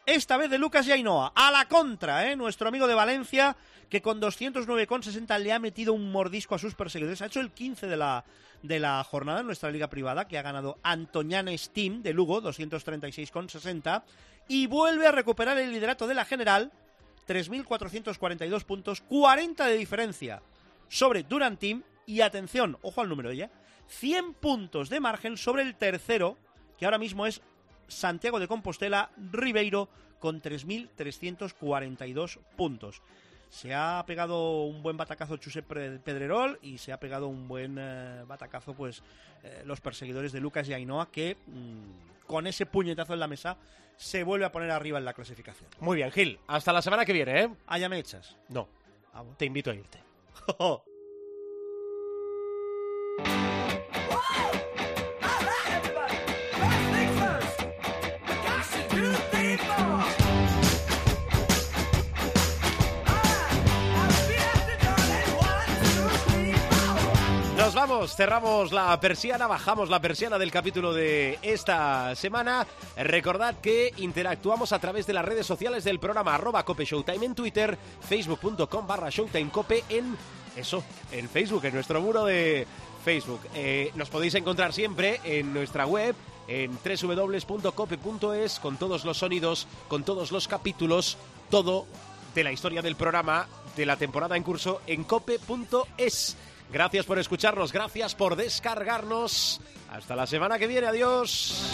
esta vez de Lucas y Ainhoa. A la contra, ¿eh? Nuestro amigo de Valencia, que con 209,60 le ha metido un mordisco a sus perseguidores. Ha hecho el 15 de la, de la jornada en nuestra liga privada, que ha ganado Antonianes Team de Lugo, 236,60. Y vuelve a recuperar el liderato de la general, 3.442 puntos, 40 de diferencia sobre Durant Team. Y atención, ojo al número ya, 100 puntos de margen sobre el tercero, que ahora mismo es Santiago de Compostela, Ribeiro, con 3.342 puntos. Se ha pegado un buen batacazo Pre- Pedrerol y se ha pegado un buen eh, batacazo pues eh, los perseguidores de Lucas y Ainhoa que mm, con ese puñetazo en la mesa se vuelve a poner arriba en la clasificación. Muy bien, Gil. Hasta la semana que viene, ¿eh? Allá me echas. No, Ah, bueno. te invito a irte. Cerramos la persiana, bajamos la persiana del capítulo de esta semana. Recordad que interactuamos a través de las redes sociales del programa arroba Cope Showtime en Twitter, facebook.com barra Showtime Cope en eso, en Facebook, en nuestro muro de Facebook. Eh, nos podéis encontrar siempre en nuestra web en www.cope.es con todos los sonidos, con todos los capítulos, todo de la historia del programa de la temporada en curso en cope.es. Gracias por escucharnos, gracias por descargarnos. Hasta la semana que viene, adiós.